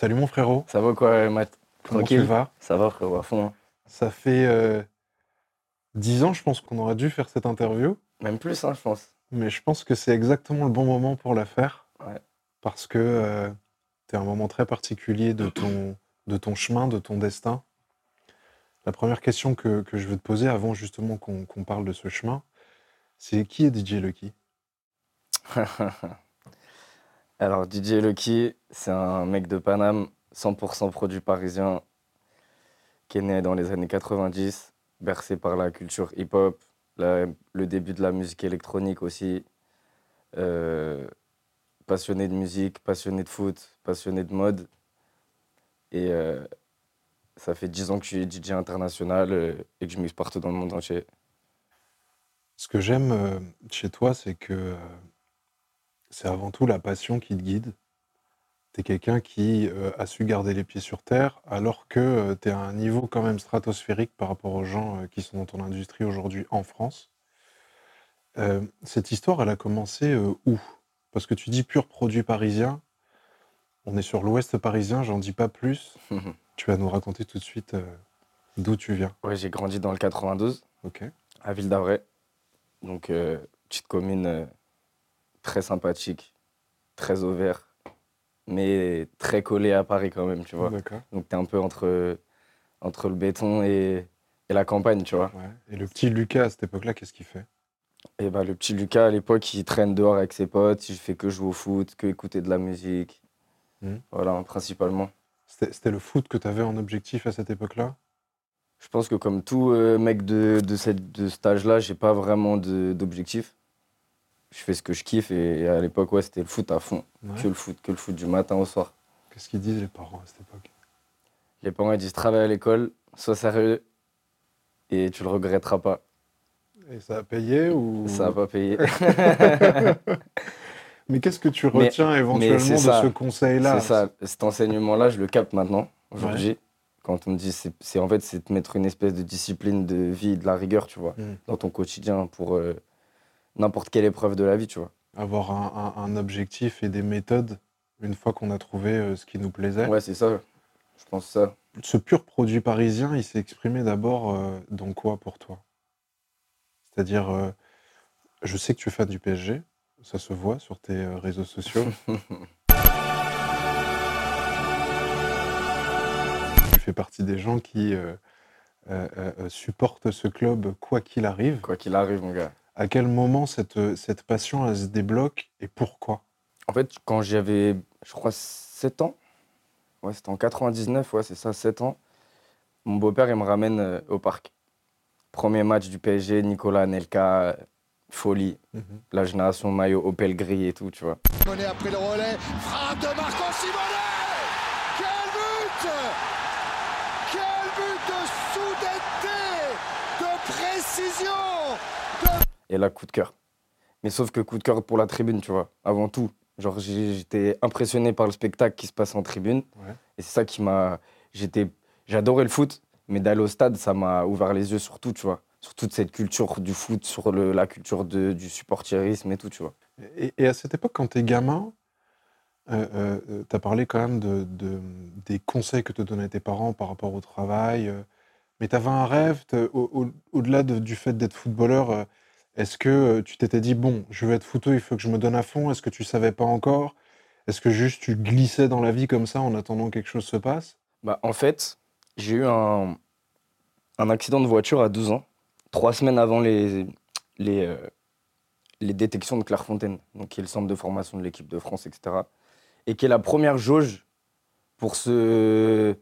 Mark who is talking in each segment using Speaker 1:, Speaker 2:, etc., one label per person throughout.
Speaker 1: Salut mon frérot.
Speaker 2: Ça va quoi, Matt?
Speaker 1: Comment tu vas?
Speaker 2: Ça va, frérot, à fond. hein.
Speaker 1: Ça fait euh, 10 ans, je pense qu'on aurait dû faire cette interview,
Speaker 2: Même plus, hein, je pense.
Speaker 1: mais je pense que c'est exactement le bon moment pour la faire.
Speaker 2: Ouais.
Speaker 1: Parce que tu es un moment très particulier de ton, de ton chemin, de ton destin. La première question que, que je veux te poser avant justement qu'on qu'on parle de ce chemin, c'est qui est DJ Lucky?
Speaker 2: Alors, DJ Lucky, c'est un mec de Paname, 100% produit parisien, qui est né dans les années 90, bercé par la culture hip-hop, le début de la musique électronique aussi. euh, passionné de musique, passionné de foot, passionné de mode. Et euh, ça fait 10 ans que je suis DJ international euh, et que je mixe partout dans le monde entier.
Speaker 1: Ce que j'aime chez toi, c'est que c'est avant tout la passion qui te guide. Tu es quelqu'un qui euh, a su garder les pieds sur terre, alors que tu es à un niveau quand même stratosphérique par rapport aux gens euh, qui sont dans ton industrie aujourd'hui en France. Euh, cette histoire, elle a commencé euh, où? Parce que tu dis pur produit parisien. On est sur l'ouest parisien, j'en dis pas plus. Tu vas nous raconter tout de suite euh, d'où tu viens.
Speaker 2: Ouais, j'ai grandi dans le 92.
Speaker 1: Ok.
Speaker 2: à Ville d'Avray. Donc, euh, petite commune euh, très sympathique, très ouverte, mais très collée à Paris quand même, tu vois. Donc, tu es un peu entre, entre le béton et, et la campagne, tu vois.
Speaker 1: Ouais. Et le petit Lucas à cette époque-là, qu'est-ce qu'il fait?
Speaker 2: Et bah, le petit Lucas, à l'époque, il traîne dehors avec ses potes, il fait que jouer au foot, que écouter de la musique.
Speaker 1: Mhm.
Speaker 2: Voilà, principalement.
Speaker 1: C'était le foot que tu avais en objectif à cette époque-là?
Speaker 2: Je pense que comme tout euh, mec de, de, cette, de cet âge-là, j'ai pas vraiment d'objectif. Je fais ce que je kiffe et, à l'époque, ouais, c'était le foot à fond.
Speaker 1: Ouais.
Speaker 2: Que le foot, que le foot du matin au soir.
Speaker 1: Qu'est-ce qu'ils disent les parents à cette époque?
Speaker 2: Les parents ils disent travaille à l'école, sois sérieux et tu le regretteras pas.
Speaker 1: Et ça a payé ou
Speaker 2: Ça va pas payer.
Speaker 1: Mais qu'est-ce que tu
Speaker 2: Mais-
Speaker 1: retiens éventuellement de
Speaker 2: ça.
Speaker 1: ce conseil-là?
Speaker 2: C'est ça, cet enseignement-là, je le capte maintenant, aujourd'hui. Quand on me dit, c'est c'est- en fait, c'est de mettre une espèce de discipline de vie, de la rigueur, tu vois,
Speaker 1: Mm.
Speaker 2: dans ton quotidien pour euh, n'importe quelle épreuve de la vie, tu vois.
Speaker 1: Avoir un, un- un objectif et des méthodes une fois qu'on a trouvé euh, ce qui nous plaisait.
Speaker 2: Ouais, c'est ça. Je pense ça.
Speaker 1: Ce pur produit parisien, il s'est exprimé d'abord euh, dans quoi pour toi? C'est-à-dire, euh, je sais que tu es fan du PSG, ça se voit sur tes réseaux sociaux. tu fais partie des gens qui supportent ce club quoi qu'il arrive.
Speaker 2: Quoi qu'il arrive, mon gars.
Speaker 1: À quel moment cette, cette passion elle se débloque et pourquoi?
Speaker 2: En fait, quand j'avais, je crois, 7 ans, ouais, c'était en 99, ouais, c'est ça, 7 ans, mon beau-père, il me ramène euh, au parc. Premier match du PSG, Nicolas Nelka, euh, folie. La génération maillot Opel gris et tout, tu vois.
Speaker 3: Simonet après le relais, frappe de Marco Simonet Quel but Quel but de soudaineté, de précision
Speaker 2: Et là, coup de cœur. Mais sauf que coup de cœur pour la tribune, tu vois, avant tout. Genre, j'étais impressionné par le spectacle qui se passe en tribune.
Speaker 1: Ouais.
Speaker 2: Et c'est ça qui m'a. J'étais. J'adorais le foot, mais d'aller au stade, ça m'a ouvert les yeux sur tout, tu vois. Sur toute cette culture du foot, sur le- la culture de- du supporterisme et tout, tu vois.
Speaker 1: Et, et à cette époque, quand tu es gamin, euh, tu as parlé quand même de, de- des conseils que te donnaient tes parents par rapport au travail. euh, mais tu avais un rêve, te- au- au- au-delà de- du fait d'être footballeur, euh, est-ce que tu t'étais dit, bon, je veux être footeux, il faut que je me donne à fond Est-ce que tu savais pas encore? Est-ce que juste tu glissais dans la vie comme ça en attendant que quelque chose se passe?
Speaker 2: Bah, en fait, j'ai eu un, accident de voiture à 12 ans, trois semaines avant les, détections de Clairefontaine, donc qui est le centre de formation de l'équipe de France, etc. Et qui est la première jauge pour se,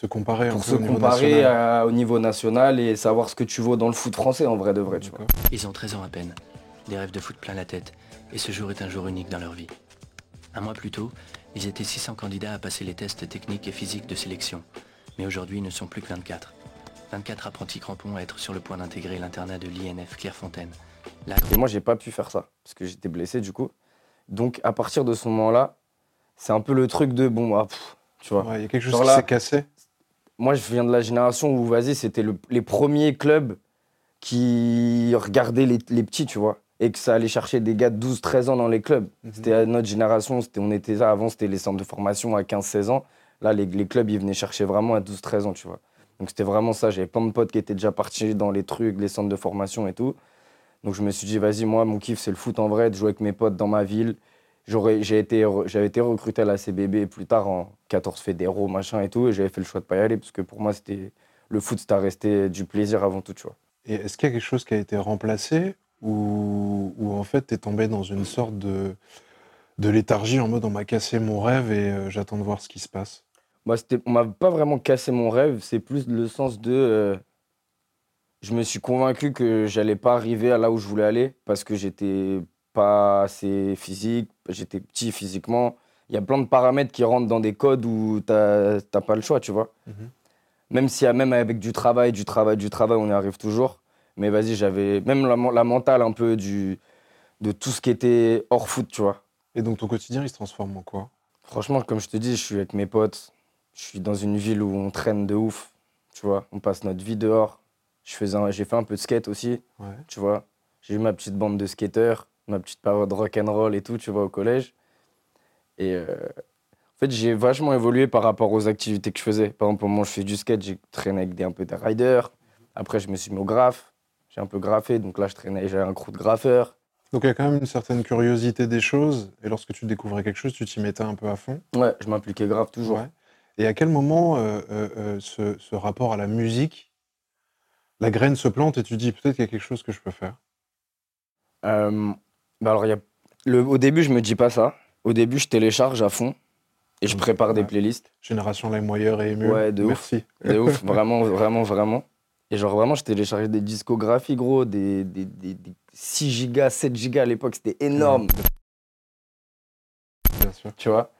Speaker 1: Se comparer
Speaker 2: pour se
Speaker 1: au niveau
Speaker 2: comparer à- au niveau national et savoir ce que tu vaux dans le foot français en vrai de vrai, tu vois.
Speaker 4: Ils ont 13 ans à peine, des rêves de foot plein la tête, et ce jour est un jour unique dans leur vie. Un mois plus tôt, ils étaient 600 candidats à passer les tests techniques et physiques de sélection, mais aujourd'hui ils ne sont plus que 24. 24 apprentis crampons à être sur le point d'intégrer l'internat de l'INF Clairefontaine. Là,
Speaker 2: Et moi, j'ai pas pu faire ça parce que j'étais blessé du coup. Donc, à partir de ce moment-là, c'est un peu le truc de bon, ah, pff, tu vois.
Speaker 1: Ouais, Il y a quelque chose
Speaker 2: Genre
Speaker 1: qui
Speaker 2: là-
Speaker 1: s'est cassé.
Speaker 2: Moi, je viens de la génération où, vas-y, c'était le- les premiers clubs qui regardaient les, les petits, tu vois. et que ça allait chercher des gars de 12-13 ans dans les clubs.
Speaker 1: Mhm.
Speaker 2: C'était notre génération, c'était, on était ça. Avant, c'était les centres de formation à 15-16 ans. Là, les, les clubs, ils venaient chercher vraiment à 12-13 ans, tu vois. Donc c'était vraiment ça. J'avais plein de potes qui étaient déjà partis dans les trucs, les centres de formation et tout. Donc je me suis dit, vas-y, moi, mon kiff, c'est le foot en vrai, de jouer avec mes potes dans ma ville. J'aurais, j'ai été, j'avais été recruté à la CBB plus tard en 14 fédéraux, machin et tout, et j'avais fait le choix de pas y aller parce que pour moi, c'était le foot, c'était à rester du plaisir avant tout, tu vois.
Speaker 1: Et est-ce qu'il y a quelque chose qui a été remplacé ou, ou en fait, tu es tombé dans une sorte de, de léthargie en mode on m'a cassé mon rêve et euh, j'attends de voir ce qui se passe?
Speaker 2: Moi, c'était, on m'a pas vraiment cassé mon rêve, c'est plus le sens de. euh, je me suis convaincu que j'allais pas arriver à là où je voulais aller parce que j'étais pas assez physique, j'étais petit physiquement. Il y a plein de paramètres qui rentrent dans des codes où t'as pas le choix, tu vois.
Speaker 1: Mhm.
Speaker 2: Même si même avec du travail, du travail, du travail, on y arrive toujours. Mais vas-y, j'avais même la, men- la mentale un peu du, de tout ce qui était hors foot, tu vois.
Speaker 1: Et donc ton quotidien, il se transforme en quoi?
Speaker 2: Franchement, comme je te dis, je suis avec mes potes. Je suis dans une ville où on traîne de ouf. Tu vois, on passe notre vie dehors. Je faisais un- J'ai fait un peu de skate aussi,
Speaker 1: Ouais.
Speaker 2: tu vois. J'ai eu ma petite bande de skateurs, ma petite période rock'n'roll et tout, tu vois, au collège. Et euh, en fait, j'ai vachement évolué par rapport aux activités que je faisais. Par exemple, au moment où je fais du skate, j'ai traîné avec des, un peu des riders. Après, je me suis mis au graphe. J'ai un peu graffé, donc là, je traînais, j'avais un crew de graffeurs.
Speaker 1: Donc il y a quand même une certaine curiosité des choses et lorsque tu découvrais quelque chose, tu t'y mettais un peu à fond.
Speaker 2: Ouais, je m'impliquais grave toujours.
Speaker 1: Ouais. Et à quel moment euh, euh, ce, ce rapport à la musique, la graine se plante et tu dis peut-être qu'il y a quelque chose que je peux faire?
Speaker 2: Euh, bah alors, y a... le... au début, je me dis pas ça. Au début, je télécharge à fond et je prépare des playlists.
Speaker 1: Génération LimeWire et Emu.
Speaker 2: Ouais, de ouf.
Speaker 1: Merci.
Speaker 2: De ouf, vraiment, vraiment, vraiment. Et genre, vraiment, je téléchargeais des discographies, gros, des, des, des- des 6 gigas, 7 gigas à l'époque, c'était énorme,
Speaker 1: Bien sûr.
Speaker 2: tu vois?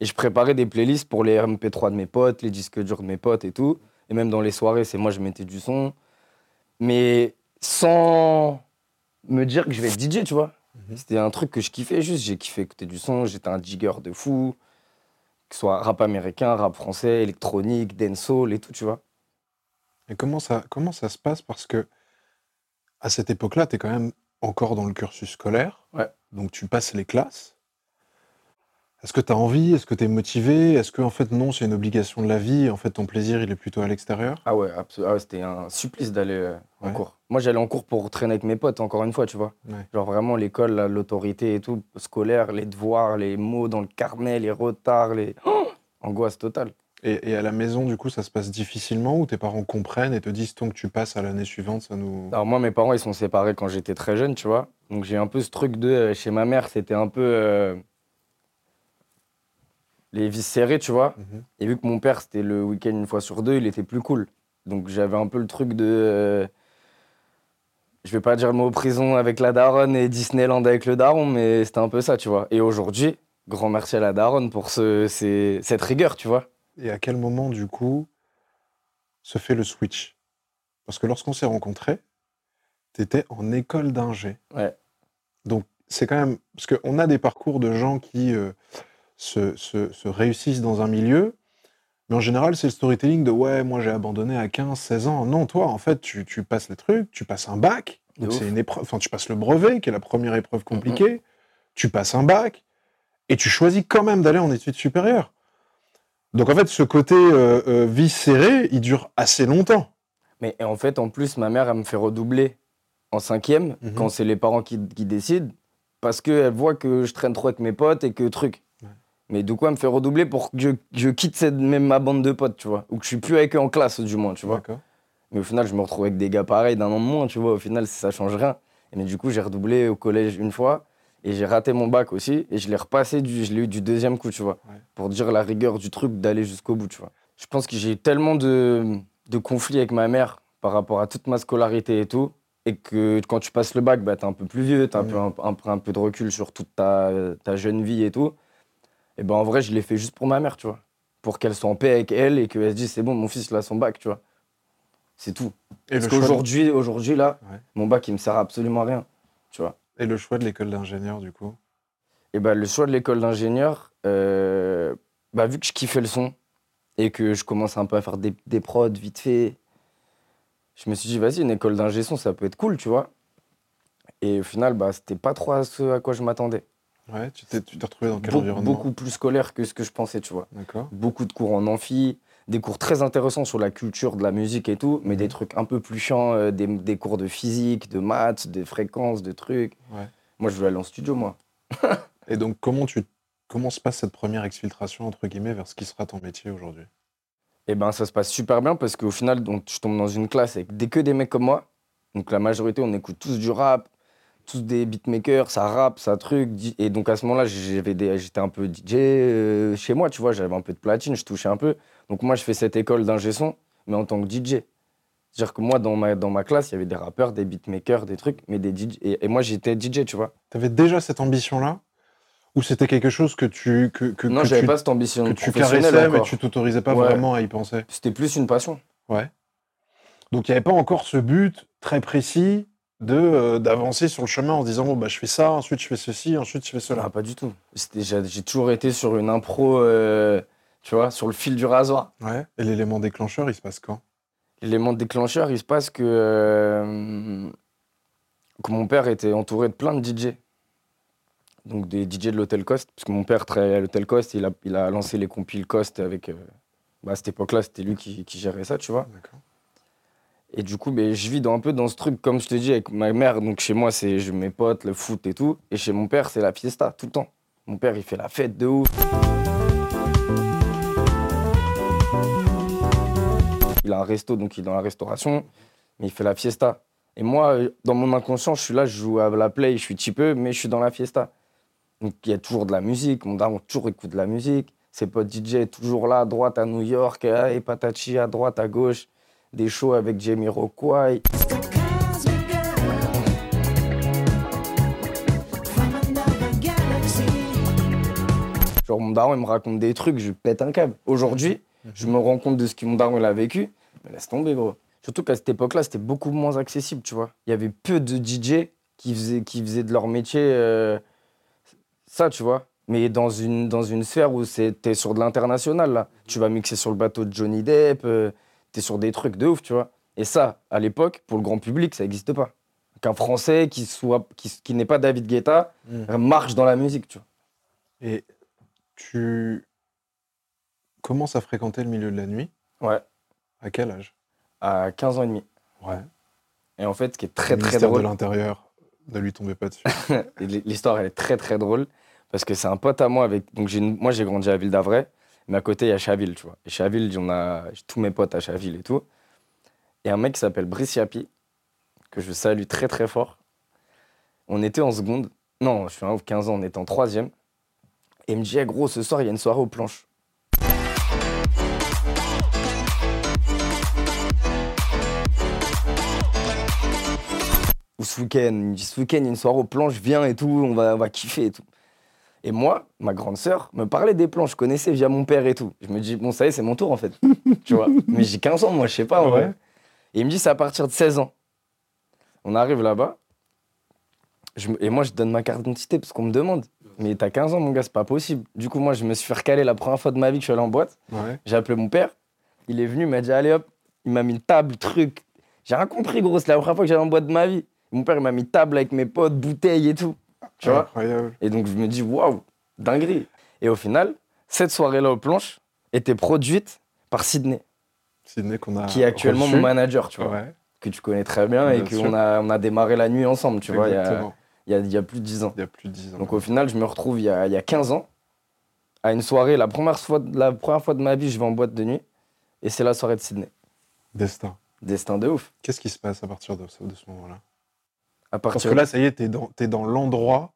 Speaker 2: Et je préparais des playlists pour les MP3 de mes potes, les disques durs de mes potes et tout. Et même dans les soirées, c'est moi, je mettais du son. Mais sans me dire que je vais être DJ, tu vois? C'était un truc que je kiffais juste. J'ai kiffé écouter du son. J'étais un digger de fou. Que ce soit rap américain, rap français, électronique, dancehall et tout, tu vois.
Speaker 1: Et comment ça, comment ça se passe? Parce que à cette époque-là, tu es quand même encore dans le cursus scolaire.
Speaker 2: Ouais.
Speaker 1: Donc tu passes les classes. Est-ce que tu as envie? Est-ce que tu es motivé? Est-ce que en fait non, c'est une obligation de la vie en fait ton plaisir, il est plutôt à l'extérieur?
Speaker 2: Ah ouais, ah ouais, c'était un supplice d'aller euh, en
Speaker 1: Ouais.
Speaker 2: cours. Moi, j'allais en cours pour traîner avec mes potes, encore une fois, tu vois.
Speaker 1: Ouais.
Speaker 2: Genre vraiment l'école, là, l'autorité et tout, scolaire, les devoirs, les mots dans le carnet, les retards, les... Oh Angoisse totale.
Speaker 1: Et, et à la maison, du coup, ça se passe difficilement ou tes parents comprennent et te disent tant que tu passes à l'année suivante, ça nous.
Speaker 2: Alors moi, mes parents, ils sont séparés quand j'étais très jeune, tu vois. Donc j'ai un peu ce truc de... euh, chez ma mère, c'était un peu... euh, les vis serrées, tu vois.
Speaker 1: Mhm.
Speaker 2: Et vu que mon père, c'était le week-end une fois sur deux, il était plus cool. Donc j'avais un peu le truc de. euh, je vais pas dire le mot prison avec la daronne et Disneyland avec le daron, mais c'était un peu ça, tu vois. Et aujourd'hui, grand merci à la daronne pour ce, ces- cette rigueur, tu vois.
Speaker 1: Et à quel moment, du coup, se fait le switch? Parce que lorsqu'on s'est rencontrés, tu étais en école d'ingé.
Speaker 2: Ouais.
Speaker 1: Donc, c'est quand même. Parce qu'on a des parcours de gens qui euh, se, se- se réussissent dans un milieu, mais en général, c'est le storytelling de ouais, moi j'ai abandonné à 15, 16 ans. Non, toi, en fait, tu, tu passes les trucs, tu passes un bac, donc c'est une épreuve. Enfin, tu passes le brevet, qui est la première épreuve compliquée, tu passes un bac, et tu choisis quand même d'aller en études supérieures. Donc en fait, ce côté euh, euh, vie serrée, il dure assez longtemps.
Speaker 2: Mais en fait, en plus, ma mère, elle me fait redoubler en cinquième
Speaker 1: Mhm.
Speaker 2: quand c'est les parents qui, qui décident, parce qu'elle voit que je traîne trop avec mes potes et que truc. Mais du coup, elle me fait redoubler pour que je, je quitte cette, même ma bande de potes, tu vois. Ou que je suis plus avec eux en classe, du moins, tu vois. Mais au final, je me retrouve avec des gars pareils d'un an de moins, tu vois. Au final, ça change rien. Et mais du coup, j'ai redoublé au collège une fois et j'ai raté mon bac aussi. Et je l'ai repassé, du, je l'ai eu du deuxième coup, tu vois.
Speaker 1: Ouais.
Speaker 2: Pour dire la rigueur du truc d'aller jusqu'au bout, tu vois. Je pense que j'ai eu tellement de, de conflits avec ma mère par rapport à toute ma scolarité et tout. Et que quand tu passes le bac, bah, t'es un peu plus vieux, t'as un,
Speaker 1: Mhm.
Speaker 2: peu, un, un peu- un peu de recul sur toute ta, ta jeune vie et tout. Et ben en vrai, je l'ai fait juste pour ma mère, tu vois. Pour qu'elle soit en paix avec elle et qu'elle se dise, c'est bon, mon fils, il a son bac, tu vois. C'est tout.
Speaker 1: Et
Speaker 2: Parce
Speaker 1: de,
Speaker 2: qu'aujourd'hui, aujourd'hui, là,
Speaker 1: Ouais.
Speaker 2: mon bac, il me sert à absolument à rien, tu vois.
Speaker 1: et le choix de l'école d'ingénieur, du coup?
Speaker 2: Et bah, le choix de l'école d'ingénieur, euh, bah, vu que je kiffais le son et que je commence un peu à faire des, des prods vite fait, je me suis dit, vas-y, une école d'ingé son, ça peut être cool, tu vois. Et au final, bah, c'était pas trop à ce à quoi je m'attendais.
Speaker 1: Ouais, tu t'es retrouvé dans quel environnement
Speaker 2: beaucoup plus scolaire que ce que je pensais, tu vois.
Speaker 1: D'accord.
Speaker 2: Beaucoup de cours en amphi, des cours très intéressants sur la culture de la musique et tout, mais
Speaker 1: Mhm.
Speaker 2: des trucs un peu plus chiants, euh, des, des cours de physique, de maths, des fréquences, de trucs.
Speaker 1: Ouais.
Speaker 2: Moi, je voulais aller en studio, moi.
Speaker 1: Et donc, comment, tu, comment se passe cette première exfiltration, entre guillemets, vers ce qui sera ton métier aujourd'hui?
Speaker 2: Et ben, ça se passe super bien parce qu'au final, donc, je tombe dans une classe avec des, que des mecs comme moi. Donc, la majorité, on écoute tous du rap, tous des beatmakers, ça rappe, ça truc. Et donc, à ce moment-là, j'étais un peu DJ euh, chez moi, tu vois. J'avais un peu de platine, je touchais un peu. Donc, moi, je fais cette école d'ingé son, mais en tant que DJ. C'est-à-dire que moi, dans ma, dans ma classe, il y avait des rappeurs, des beatmakers, des trucs, mais des DJ. Et, et moi, j'étais DJ, tu vois.
Speaker 1: T'avais déjà cette ambition-là? Ou c'était quelque chose que tu. Que, que,
Speaker 2: non, j'avais pas cette ambition
Speaker 1: que tu caressais, mais tu t'autorisais pas
Speaker 2: Ouais.
Speaker 1: vraiment à y penser?
Speaker 2: C'était plus une passion.
Speaker 1: Ouais. Donc, il n'y avait pas encore ce but très précis de euh, d'avancer sur le chemin en se disant bon, bah, je fais ça, ensuite je fais ceci, ensuite je fais cela.
Speaker 2: Non, pas du tout. J'ai toujours été sur une impro, euh, tu vois, sur le fil du rasoir.
Speaker 1: Ouais. Et l'élément déclencheur, il se passe quand?
Speaker 2: L'élément déclencheur, il se passe que, euh, que mon père était entouré de plein de DJ. Donc des DJ de l'Hôtel Cost, parce que mon père travaillait à l'Hôtel Cost, il a, il a lancé les compiles Cost avec... bah, à cette époque-là, c'était lui qui, qui gérait ça, tu vois. Et du coup, ben, je vis dans, un peu dans ce truc, comme je te dis, avec ma mère. Donc chez moi, c'est mes potes, le foot et tout. Et chez mon père, c'est la fiesta, tout le temps. Mon père, il fait la fête de ouf. Il a un resto, donc il est dans la restauration. Mais il fait la fiesta. Et moi, dans mon inconscient, je suis là, je joue à la play, je suis peu, mais je suis dans la fiesta. Donc il y a toujours de la musique. Mon daron toujours écoute de la musique. Ses potes DJ toujours là, à droite à New York, et Patachi à droite, à gauche des shows avec Jamie Rockway. Genre, mon daron, il me raconte des trucs, je pète un câble. Aujourd'hui, je me rends compte de ce que mon daron il a vécu. Mais laisse tomber, gros. Surtout qu'à cette époque-là, c'était beaucoup moins accessible, tu vois. Il y avait peu de DJ qui faisaient, de leur métier euh, ça, tu vois. Mais dans une, dans une sphère où c'était sur de l'international, là. Tu vas mixer sur le bateau de Johnny Depp, euh, t'es sur des trucs de ouf, tu vois. Et ça, à l'époque, pour le grand public, ça n'existe pas. Qu'un Français qui, soit, qui, qui n'est pas David Guetta marche dans la musique, tu vois.
Speaker 1: Et tu commences à fréquenter le milieu de la nuit?
Speaker 2: Ouais,
Speaker 1: À quel âge?
Speaker 2: À 15 ans et demi.
Speaker 1: Ouais.
Speaker 2: Et en fait, ce qui est très
Speaker 1: le
Speaker 2: très drôle,
Speaker 1: de l'Intérieur ne lui tombait pas dessus.
Speaker 2: l'histoire elle est très très drôle, parce que c'est un pote à moi avec. Donc une- moi j'ai grandi à Ville d'Avray, mais à côté il y a Chaville, tu vois. Et Chaville, on a tous mes potes à Chaville et tout. Et un mec qui s'appelle Brice Yapi, que je salue très très fort. On était en seconde. Non, je suis un ouf, 15 ans, on était en troisième. Et il me dit, Eh, gros, ce soir, il y a une soirée aux planches. Ou ce week-end, il me dit, ce week-end, il y a une soirée aux planches, viens et tout, on va, on va kiffer et tout. Et moi, ma grande sœur me parlait des planches, je connaissais via mon père et tout. Je me dis, bon, ça y est, c'est mon tour en fait. tu vois. Mais j'ai 15 ans, moi, je sais pas en
Speaker 1: Ouais.
Speaker 2: vrai. Et il me dit, c'est à partir de 16 ans. On arrive là-bas. Je et moi, je donne ma carte d'identité parce qu'on me demande. Mais t'as 15 ans, mon gars, c'est pas possible. Du coup, moi, je me suis fait recaler la première fois de ma vie que je suis allé en boîte.
Speaker 1: Ouais.
Speaker 2: J'ai appelé mon père. Il est venu, il m'a dit, allez hop. Il m'a mis une table, truc. J'ai rien compris, gros. C'est la première fois que j'allais en boîte de ma vie. Mon père, il m'a mis table avec mes potes, bouteilles et tout. Tu vois
Speaker 1: Incroyable.
Speaker 2: et donc je me dis, waouh, dinguerie. Et au final, cette soirée-là aux planches était produite par Sydney,
Speaker 1: Sydney qu'on a.
Speaker 2: qui est actuellement
Speaker 1: reçu.
Speaker 2: mon manager, tu vois,
Speaker 1: Ouais,
Speaker 2: que tu connais très bien, et
Speaker 1: Bien
Speaker 2: qu'on a, on a démarré la nuit ensemble, tu vois, il y a, y, a, il y a plus de 10 ans.
Speaker 1: Il y a plus de 10 ans.
Speaker 2: Donc au final, je me retrouve il y a, y a 15 ans, à une soirée, la première, fois, la première fois de ma vie, je vais en boîte de nuit, et c'est la soirée de Sydney.
Speaker 1: Destin.
Speaker 2: Destin de ouf.
Speaker 1: Qu'est-ce qui se passe à partir de de ce moment-là?
Speaker 2: À
Speaker 1: Parce que là, ça y est, t'es dans, t'es dans l'endroit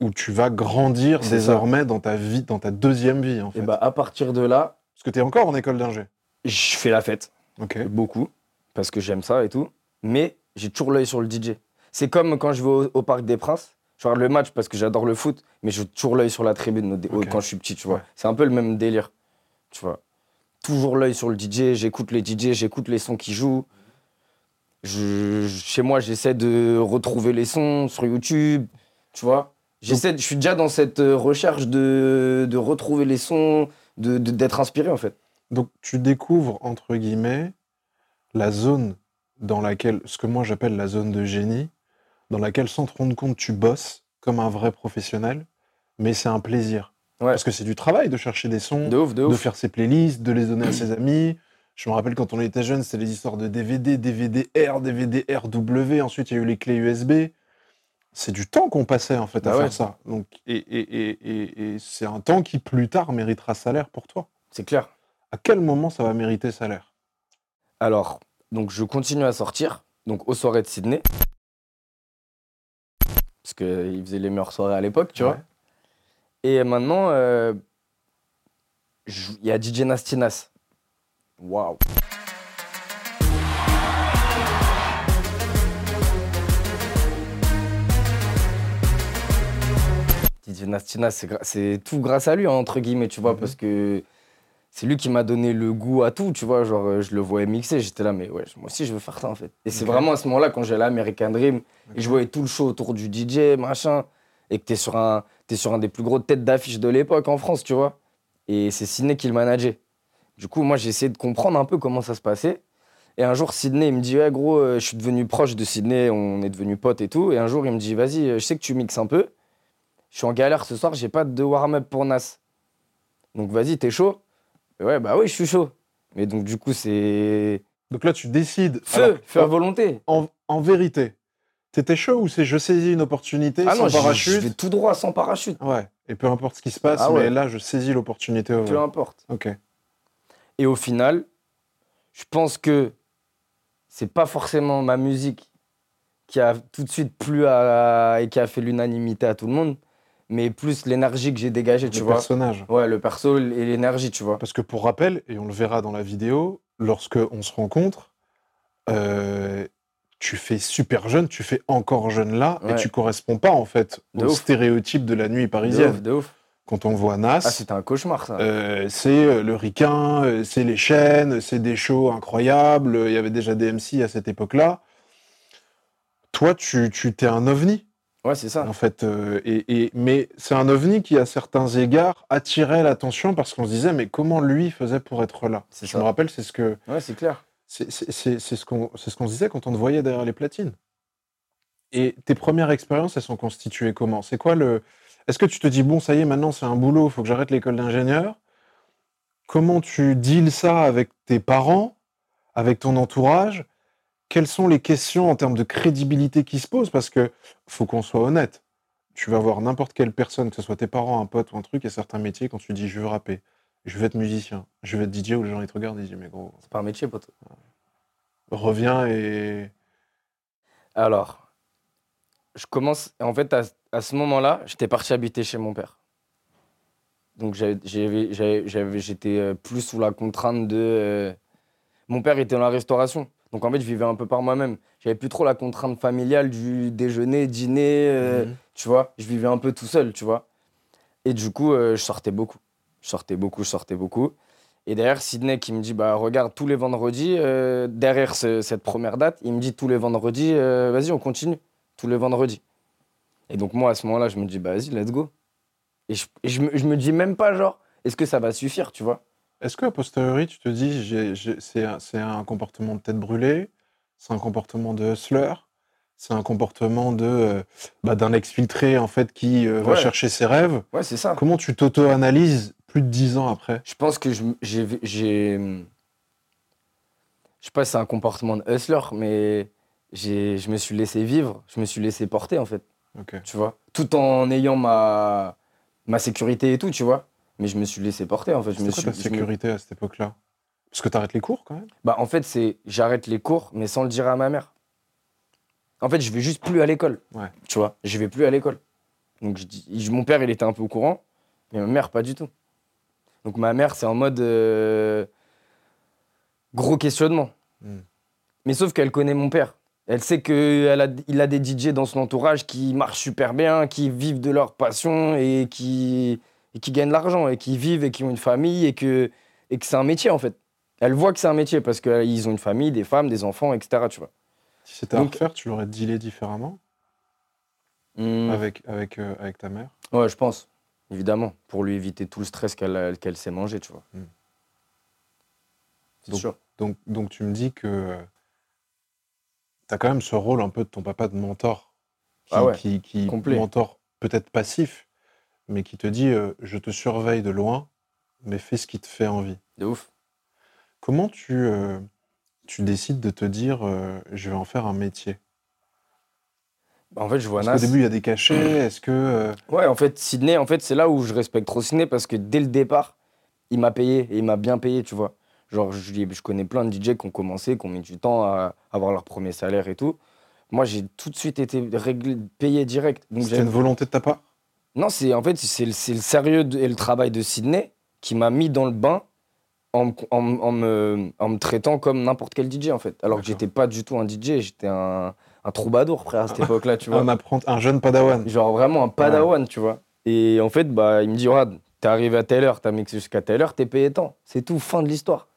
Speaker 1: où tu vas grandir
Speaker 2: ça.
Speaker 1: désormais dans ta vie, dans ta deuxième vie, en fait.
Speaker 2: et bah, à partir de là,
Speaker 1: Parce que t'es encore en école d'ingé.
Speaker 2: je fais la fête.
Speaker 1: Ok.
Speaker 2: beaucoup, parce que j'aime ça et tout. Mais j'ai toujours l'œil sur le DJ. C'est comme quand je vais au, au Parc des Princes. Je regarde le match parce que j'adore le foot, mais j'ai toujours l'œil sur la tribune quand je suis petit, tu vois.
Speaker 1: Ouais.
Speaker 2: C'est un peu le même délire, tu vois. Toujours l'œil sur le DJ, j'écoute les DJ, j'écoute les sons qui jouent. Je- chez moi, j'essaie de retrouver les sons sur YouTube, tu vois. J'essaie, je suis déjà dans cette euh, recherche de, de retrouver les sons, de- de- d'être inspiré en fait.
Speaker 1: Donc, tu découvres, entre guillemets, la zone dans laquelle, ce que moi j'appelle la zone de génie, dans laquelle, sans te rendre compte, tu bosses comme un vrai professionnel, mais c'est un plaisir.
Speaker 2: Ouais.
Speaker 1: Parce que c'est du travail de chercher des sons,
Speaker 2: De ouf, de
Speaker 1: de
Speaker 2: ouf.
Speaker 1: faire ses playlists, de les donner à ses amis. Je me rappelle quand on était jeune, c'était les histoires de DVD, DVD R, DVD RW. Ensuite, il y a eu les clés USB. C'est du temps qu'on passait en fait à
Speaker 2: Bah ouais.
Speaker 1: faire ça. Donc, et et, et, et, et c'est un temps qui plus tard méritera salaire pour toi.
Speaker 2: C'est clair.
Speaker 1: À quel moment ça va mériter salaire?
Speaker 2: Alors, donc je continue à sortir, donc aux soirées de Sydney. Parce qu'ils faisaient les meilleures soirées à l'époque, tu vois. Et maintenant, euh, il y a DJ Nastinas. Waouh. DJ Nastinas, c'est tout grâce à lui, hein, entre guillemets, tu vois,
Speaker 1: Mhm.
Speaker 2: parce que c'est lui qui m'a donné le goût à tout, tu vois. Genre, euh, je le voyais mixer, j'étais là, mais ouais, moi aussi, je veux faire ça, en fait. Et c'est vraiment à ce moment-là, quand j'allais à American Dream, et je voyais tout le show autour du DJ, machin, et que t'es sur un, sur un des plus gros têtes d'affiche de l'époque en France, tu vois. Et c'est Sydney qui le manageait. Du coup, moi, j'ai essayé de comprendre un peu comment ça se passait. Et un jour, Sydney, il me dit, ouais, gros, euh, je suis devenu proche de Sydney, on est devenu potes et tout. Et un jour, il me dit, vas-y, euh, je sais que tu mixes un peu. Je suis en galère ce soir, j'ai pas de warm-up pour Nas. Donc, vas-y, t'es chaud Et Ouais, bah oui, je suis chaud. Mais donc, du coup, c'est.
Speaker 1: Donc là, tu décides.
Speaker 2: Feu,
Speaker 1: Alors,
Speaker 2: feu à volonté.
Speaker 1: en, en vérité, t'étais chaud ou c'est je saisis une opportunité
Speaker 2: Ah
Speaker 1: sans
Speaker 2: non, je- je
Speaker 1: parachute
Speaker 2: vais tout droit sans parachute.
Speaker 1: Ouais. Et peu importe ce qui se passe,
Speaker 2: Ah ouais.
Speaker 1: mais là, je saisis l'opportunité.
Speaker 2: Peu importe.
Speaker 1: Ok.
Speaker 2: Et au final, je pense que c'est pas forcément ma musique qui a tout de suite plu à, et qui a fait l'unanimité à tout le monde, mais plus l'énergie que j'ai dégagée, tu
Speaker 1: le
Speaker 2: vois.
Speaker 1: personnage.
Speaker 2: Ouais, le perso et l'énergie, tu vois.
Speaker 1: Parce que pour rappel, et on le verra dans la vidéo, lorsque on se rencontre, euh, tu fais super jeune, tu fais encore jeune là, et
Speaker 2: Ouais.
Speaker 1: tu corresponds pas en fait
Speaker 2: De
Speaker 1: au
Speaker 2: ouf.
Speaker 1: stéréotype de la nuit
Speaker 2: De
Speaker 1: parisienne.
Speaker 2: ouf, de ouf.
Speaker 1: Quand on voit Nas,
Speaker 2: Ah, c'était un cauchemar, ça.
Speaker 1: euh, c'est euh, le ricain, euh, c'est les chaînes, c'est des shows incroyables. Il y avait déjà des MC à cette époque-là. Toi, tu, tu t'es un ovni.
Speaker 2: Ouais, c'est ça.
Speaker 1: en fait. euh, et, et- mais c'est un ovni qui, à certains égards, attirait l'attention parce qu'on se disait, mais comment lui faisait pour être là?
Speaker 2: C'est
Speaker 1: Je
Speaker 2: ça.
Speaker 1: me rappelle, c'est ce que
Speaker 2: Ouais, c'est clair.
Speaker 1: c'est c'est- c'est- c'est ce qu'on c'est ce qu'on se disait quand on te voyait derrière les platines. Et tes premières expériences, elles sont constituées comment? C'est quoi le Est-ce que tu te dis bon, ça y est, maintenant c'est un boulot, il faut que j'arrête l'école d'ingénieur? Comment tu deals ça avec tes parents, avec ton entourage? Quelles sont les questions en termes de crédibilité qui se posent? Parce que faut qu'on soit honnête. Tu vas voir n'importe quelle personne, que ce soit tes parents, un pote ou un truc, il y a certains métiers, quand tu dis je veux rapper, je veux être musicien, je veux être DJ, ou les gens ils te regardent, ils disent mais gros,
Speaker 2: C'est pas un métier, pote.
Speaker 1: reviens et.
Speaker 2: Alors, je commence. En fait, à, ce moment-là, j'étais parti habiter chez mon père. Donc, j'étais euh, plus sous la contrainte de. euh, Mon père était dans la restauration. Donc, en fait, je vivais un peu par moi-même. J'avais plus trop la contrainte familiale du déjeuner, dîner. euh,
Speaker 1: Mhm.
Speaker 2: Tu vois, je vivais un peu tout seul, tu vois. Et du coup, euh, je sortais beaucoup. Je sortais beaucoup, je sortais beaucoup. Et derrière, Sydney qui me dit, bah regarde, tous les vendredis, derrière ce- cette première date, il me dit tous les vendredis, vas-y, on continue. Tous les vendredis. Et donc moi, à ce moment-là, je me dis, bah vas-y, let's go. Et je, et je, me, je me dis même pas, genre, est-ce que ça va suffire, tu vois?
Speaker 1: Est-ce qu'à posteriori, tu te dis, c'est un, comportement de tête brûlée, c'est un comportement de hustler, c'est un comportement de euh, bah, d'un exfiltré en fait qui euh, va chercher ses rêves
Speaker 2: Ouais, c'est ça.
Speaker 1: Comment tu t'auto-analyses plus de dix ans après?
Speaker 2: Je pense que je- j'ai. j'ai- Je sais pas si c'est un comportement de hustler, mais je me suis laissé vivre, je me suis laissé porter, en fait.
Speaker 1: Ok.
Speaker 2: tu vois. Tout en ayant ma, ma sécurité et tout, tu vois. Mais je me suis laissé porter, en fait. Je me suis,
Speaker 1: ta
Speaker 2: me-
Speaker 1: sécurité à cette époque-là? Parce que t'arrêtes les cours quand même?
Speaker 2: Bah, en fait, c'est j'arrête les cours, mais sans le dire à ma mère. En fait, je vais juste plus à l'école.
Speaker 1: Ouais.
Speaker 2: Tu vois, je vais plus à l'école. Donc, je dis, je- mon père, il était un peu au courant, mais ma mère, pas du tout. Donc, ma mère, c'est en mode euh, gros questionnement.
Speaker 1: Hmm.
Speaker 2: Mais sauf qu'elle connaît mon père. Elle sait qu'il a, il a des DJ dans son entourage qui marchent super bien, qui vivent de leur passion et qui, et qui gagnent de l'argent et qui vivent et qui ont une famille et que, et que c'est un métier en fait. Elle voit que c'est un métier parce qu'ils ont une famille, des femmes, des enfants, etc. Tu vois.
Speaker 1: Si c'était à refaire, tu l'aurais dealé différemment
Speaker 2: Hmm.
Speaker 1: avec, avec, euh, avec ta mère?
Speaker 2: Ouais, je pense, évidemment, pour lui éviter tout le stress qu'elle a- qu'elle s'est mangé, tu vois.
Speaker 1: Hmm.
Speaker 2: C'est
Speaker 1: Donc-
Speaker 2: sûr.
Speaker 1: donc, donc tu me dis que tu as quand même ce rôle un peu de ton papa de mentor
Speaker 2: Ah ouais,
Speaker 1: qui, qui
Speaker 2: complet.
Speaker 1: mentor peut-être passif, mais qui te dit euh, je te surveille de loin, mais fais ce qui te fait envie.
Speaker 2: De ouf.
Speaker 1: Comment tu, euh, tu décides de te dire euh, je vais en faire un métier?
Speaker 2: En fait, je vois Nas.
Speaker 1: qu'au début, il y a des cachets. Est-ce que.
Speaker 2: Ouais, en fait, Sydney, en fait, c'est là où je respecte trop Sydney parce que dès le départ, il m'a payé et il m'a bien payé, tu vois. Genre, je, je connais plein de DJ qui ont commencé, qui ont mis du temps à avoir leur premier salaire et tout. Moi, j'ai tout de suite été réglé, payé direct.
Speaker 1: C'était une volonté de ta part?
Speaker 2: Non, c'est en fait, c'est le, le sérieux de- et le travail de Sydney qui m'a mis dans le bain en, me- en me- en me, en me traitant comme n'importe quel DJ, en fait. Alors que j'étais pas du tout un DJ, j'étais un, un troubadour, frère, à cette époque-là, tu vois.
Speaker 1: un, apprenti- un jeune padawan.
Speaker 2: Genre vraiment un padawan, tu vois. Et en fait, bah, il me dit, regarde, t'es arrivé à telle heure, t'as mixé jusqu'à telle heure, t'es payé tant. C'est tout, fin de l'histoire.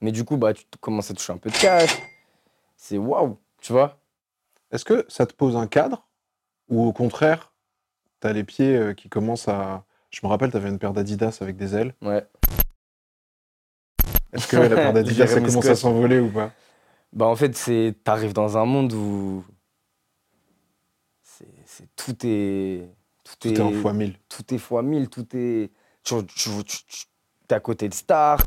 Speaker 2: Mais du coup, bah, tu commences à toucher un peu de cash. C'est waouh, tu vois.
Speaker 1: Est-ce que ça te pose un cadre ou au contraire, tu as les pieds euh, qui commencent à. Je me rappelle, tu avais une paire d'Adidas avec des ailes.
Speaker 2: Ouais.
Speaker 1: Est-ce que la paire d'Adidas, ça commence à s'envoler ou pas?
Speaker 2: Bah, en fait, c'est t'arrives dans un monde où. c'est tout est.
Speaker 1: Tout est en fois mille.
Speaker 2: Tout est fois mille, tout est. Tu, tu, tu- tu- t'es à côté de stars.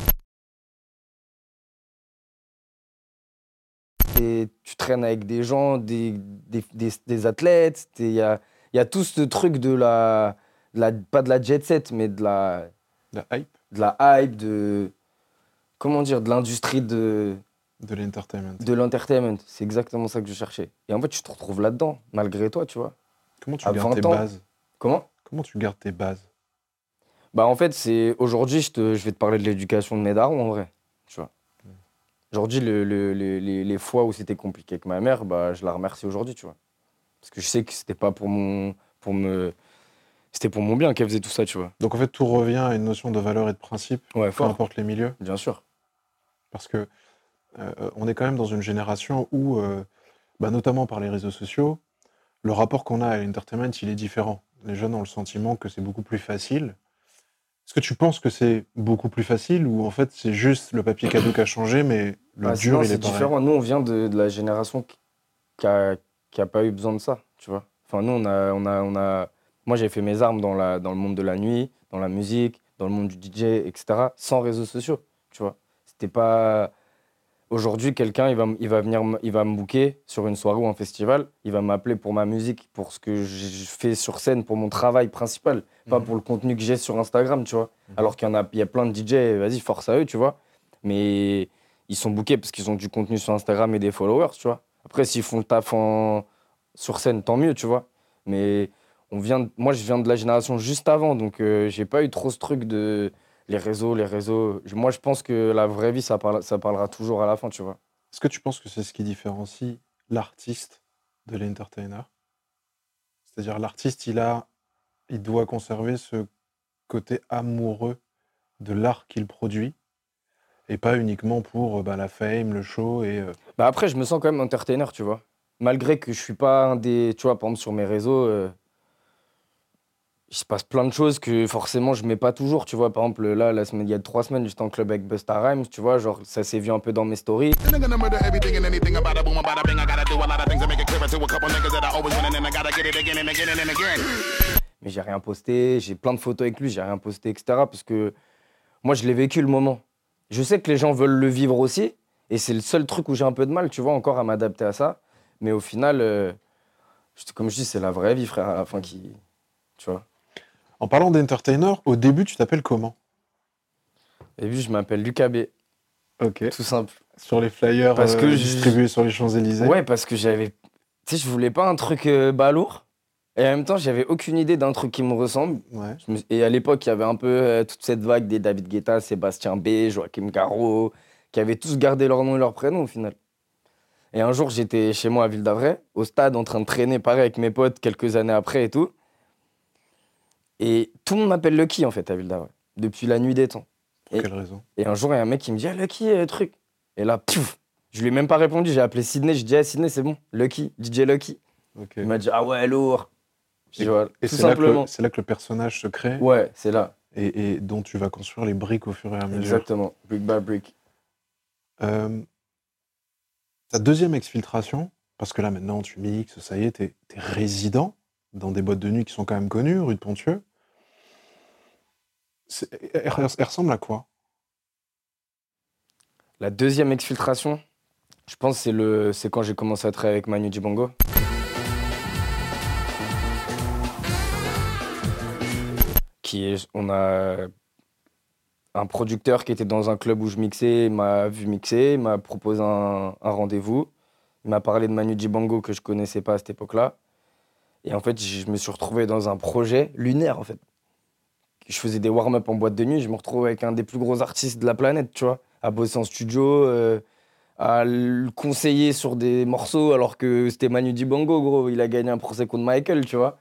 Speaker 2: Tu traînes avec des gens, des, des, des, des athlètes. Il y a, y a tout ce truc de la, de la. Pas de la jet set, mais de la,
Speaker 1: La hype
Speaker 2: de la hype, de. Comment dire De l'industrie de,
Speaker 1: de l'entertainment.
Speaker 2: de l'entertainment. C'est exactement ça que je cherchais. Et en fait, tu te retrouves là-dedans, malgré toi, tu vois.
Speaker 1: Comment tu
Speaker 2: à
Speaker 1: gardes tes
Speaker 2: 20 ans.
Speaker 1: bases?
Speaker 2: Comment?
Speaker 1: Comment tu gardes tes bases?
Speaker 2: Bah en fait, c'est aujourd'hui, je, te- je vais te parler de l'éducation de mes darons en vrai. Tu vois. Aujourd'hui, le- le- le- les, les fois où c'était compliqué avec ma mère, bah, je la remercie aujourd'hui, tu vois. Parce que je sais que c'était pas pour mon, pour me, c'était pour mon bien qu'elle faisait tout ça, tu vois.
Speaker 1: Donc en fait, tout revient à une notion de valeur et de principe,
Speaker 2: Ouais,
Speaker 1: peu importe les milieux.
Speaker 2: Bien sûr.
Speaker 1: Parce que euh, on est quand même dans une génération où, euh, bah, notamment par les réseaux sociaux, le rapport qu'on a à l'entertainment, il est différent. Les jeunes ont le sentiment que c'est beaucoup plus facile. Est-ce que tu penses que c'est beaucoup plus facile ou en fait c'est juste le papier cadeau qui a changé, mais le
Speaker 2: Ah,
Speaker 1: dur
Speaker 2: sinon,
Speaker 1: il est pareil?
Speaker 2: différent. Nous, on vient de, de la génération qui- qui a, qui a pas eu besoin de ça, tu vois. Enfin, nous, on a, on a, on a... Moi, j'ai fait mes armes dans, la, dans le monde de la nuit, dans la musique, dans le monde du DJ, etc., sans réseaux sociaux, tu vois. C'était pas... Aujourd'hui, quelqu'un, il va, il va venir, il va me booker sur une soirée ou un festival, il va m'appeler pour ma musique, pour ce que je fais sur scène, pour mon travail principal, pas
Speaker 1: Mhm.
Speaker 2: pour le contenu que j'ai sur Instagram, tu vois.
Speaker 1: Mhm.
Speaker 2: Alors qu'il y en a, il y a plein de DJ, vas-y, force à eux, tu vois. Mais ils sont bookés parce qu'ils ont du contenu sur Instagram et des followers, tu vois. Après, s'ils font le taf en... sur scène, tant mieux, tu vois. Mais on vient de- moi, je viens de la génération juste avant, donc euh, j'ai pas eu trop ce truc de les réseaux, les réseaux. Moi, je pense que la vraie vie, ça, parle- ça parlera toujours à la fin, tu vois.
Speaker 1: Est-ce que tu penses que c'est ce qui différencie l'artiste de l'entertainer? C'est-à-dire l'artiste, il a, il doit conserver ce côté amoureux de l'art qu'il produit et pas uniquement pour euh, bah, la fame, le show et euh,
Speaker 2: Bah après, je me sens quand même entertainer, tu vois. Malgré que je suis pas un des. Tu vois, par exemple, sur mes réseaux, euh, il se passe plein de choses que forcément je mets pas toujours, tu vois. Par exemple, là, la semaine, il y a trois semaines, j'étais en club avec Busta Rhymes, tu vois, genre ça s'est vu un peu dans mes stories. Mais j'ai rien posté, j'ai plein de photos avec lui, j'ai rien posté, etc. Parce que moi, je l'ai vécu le moment. Je sais que les gens veulent le vivre aussi, et c'est le seul truc où j'ai un peu de mal, tu vois, encore à m'adapter à ça. Mais au final, euh, comme je dis, c'est la vraie vie, frère, à la fin qui. Tu vois.
Speaker 1: En parlant d'entertainer, au début, tu t'appelles comment?
Speaker 2: Et puis, je m'appelle Lucas B,
Speaker 1: Ok.
Speaker 2: tout simple.
Speaker 1: Sur les flyers
Speaker 2: Parce que
Speaker 1: euh,
Speaker 2: je-
Speaker 1: distribués sur les Champs-Élysées?
Speaker 2: Ouais, parce que j'avais. Tu sais, je voulais pas un truc euh, balourd, et en même temps, j'avais aucune idée d'un truc qui me ressemble.
Speaker 1: Ouais.
Speaker 2: Me- Et à l'époque, il y avait un peu euh, toute cette vague des David Guetta, Sébastien B, Joachim Garraud, qui avaient tous gardé leur nom et leur prénom au final. Et un jour, j'étais chez moi à Ville d'Avray, au stade, en train de traîner pareil avec mes potes quelques années après et tout. Et tout le monde m'appelle Lucky en fait à Ville d'Avray, depuis la nuit des temps.
Speaker 1: Pour
Speaker 2: Et-
Speaker 1: quelle raison?
Speaker 2: Et un jour, il y a un mec qui me dit Ah, Lucky, euh, truc. Et là, pouf Je lui ai même pas répondu, j'ai appelé Sydney, je dis Ah, Sydney, c'est bon, Lucky, DJ Lucky. Il m'a dit Ah ouais, lourd.
Speaker 1: Et-
Speaker 2: Voilà,
Speaker 1: Et
Speaker 2: tout
Speaker 1: c'est là, que le-
Speaker 2: simplement.
Speaker 1: c'est là que le personnage se crée
Speaker 2: Ouais, c'est là,
Speaker 1: et, et dont tu vas construire les briques au fur et à mesure.
Speaker 2: exactement, brick by brick.
Speaker 1: Euh, ta deuxième exfiltration, Parce que là, maintenant, tu mixes, ça y est, t'es es résident dans des boîtes de nuit qui sont quand même connues, rue de Pontieux. Elle, ressemble à quoi?
Speaker 2: La deuxième exfiltration, je pense c'est c'est quand j'ai commencé à travailler avec Manu a un producteur qui était dans un club où je mixais, m'a vu mixer, m'a proposé un, un rendez-vous. Il m'a parlé de Manu Dibango que je connaissais pas à cette époque-là. Et en fait, je me suis retrouvé dans un projet lunaire, en fait. Je faisais des warm-up en boîte de nuit, je me retrouvais avec un des plus gros artistes de la planète, tu vois, à bosser en studio, euh, à le conseiller sur des morceaux, alors que c'était Manu Dibango, gros. Il a gagné un procès contre Michael, tu vois.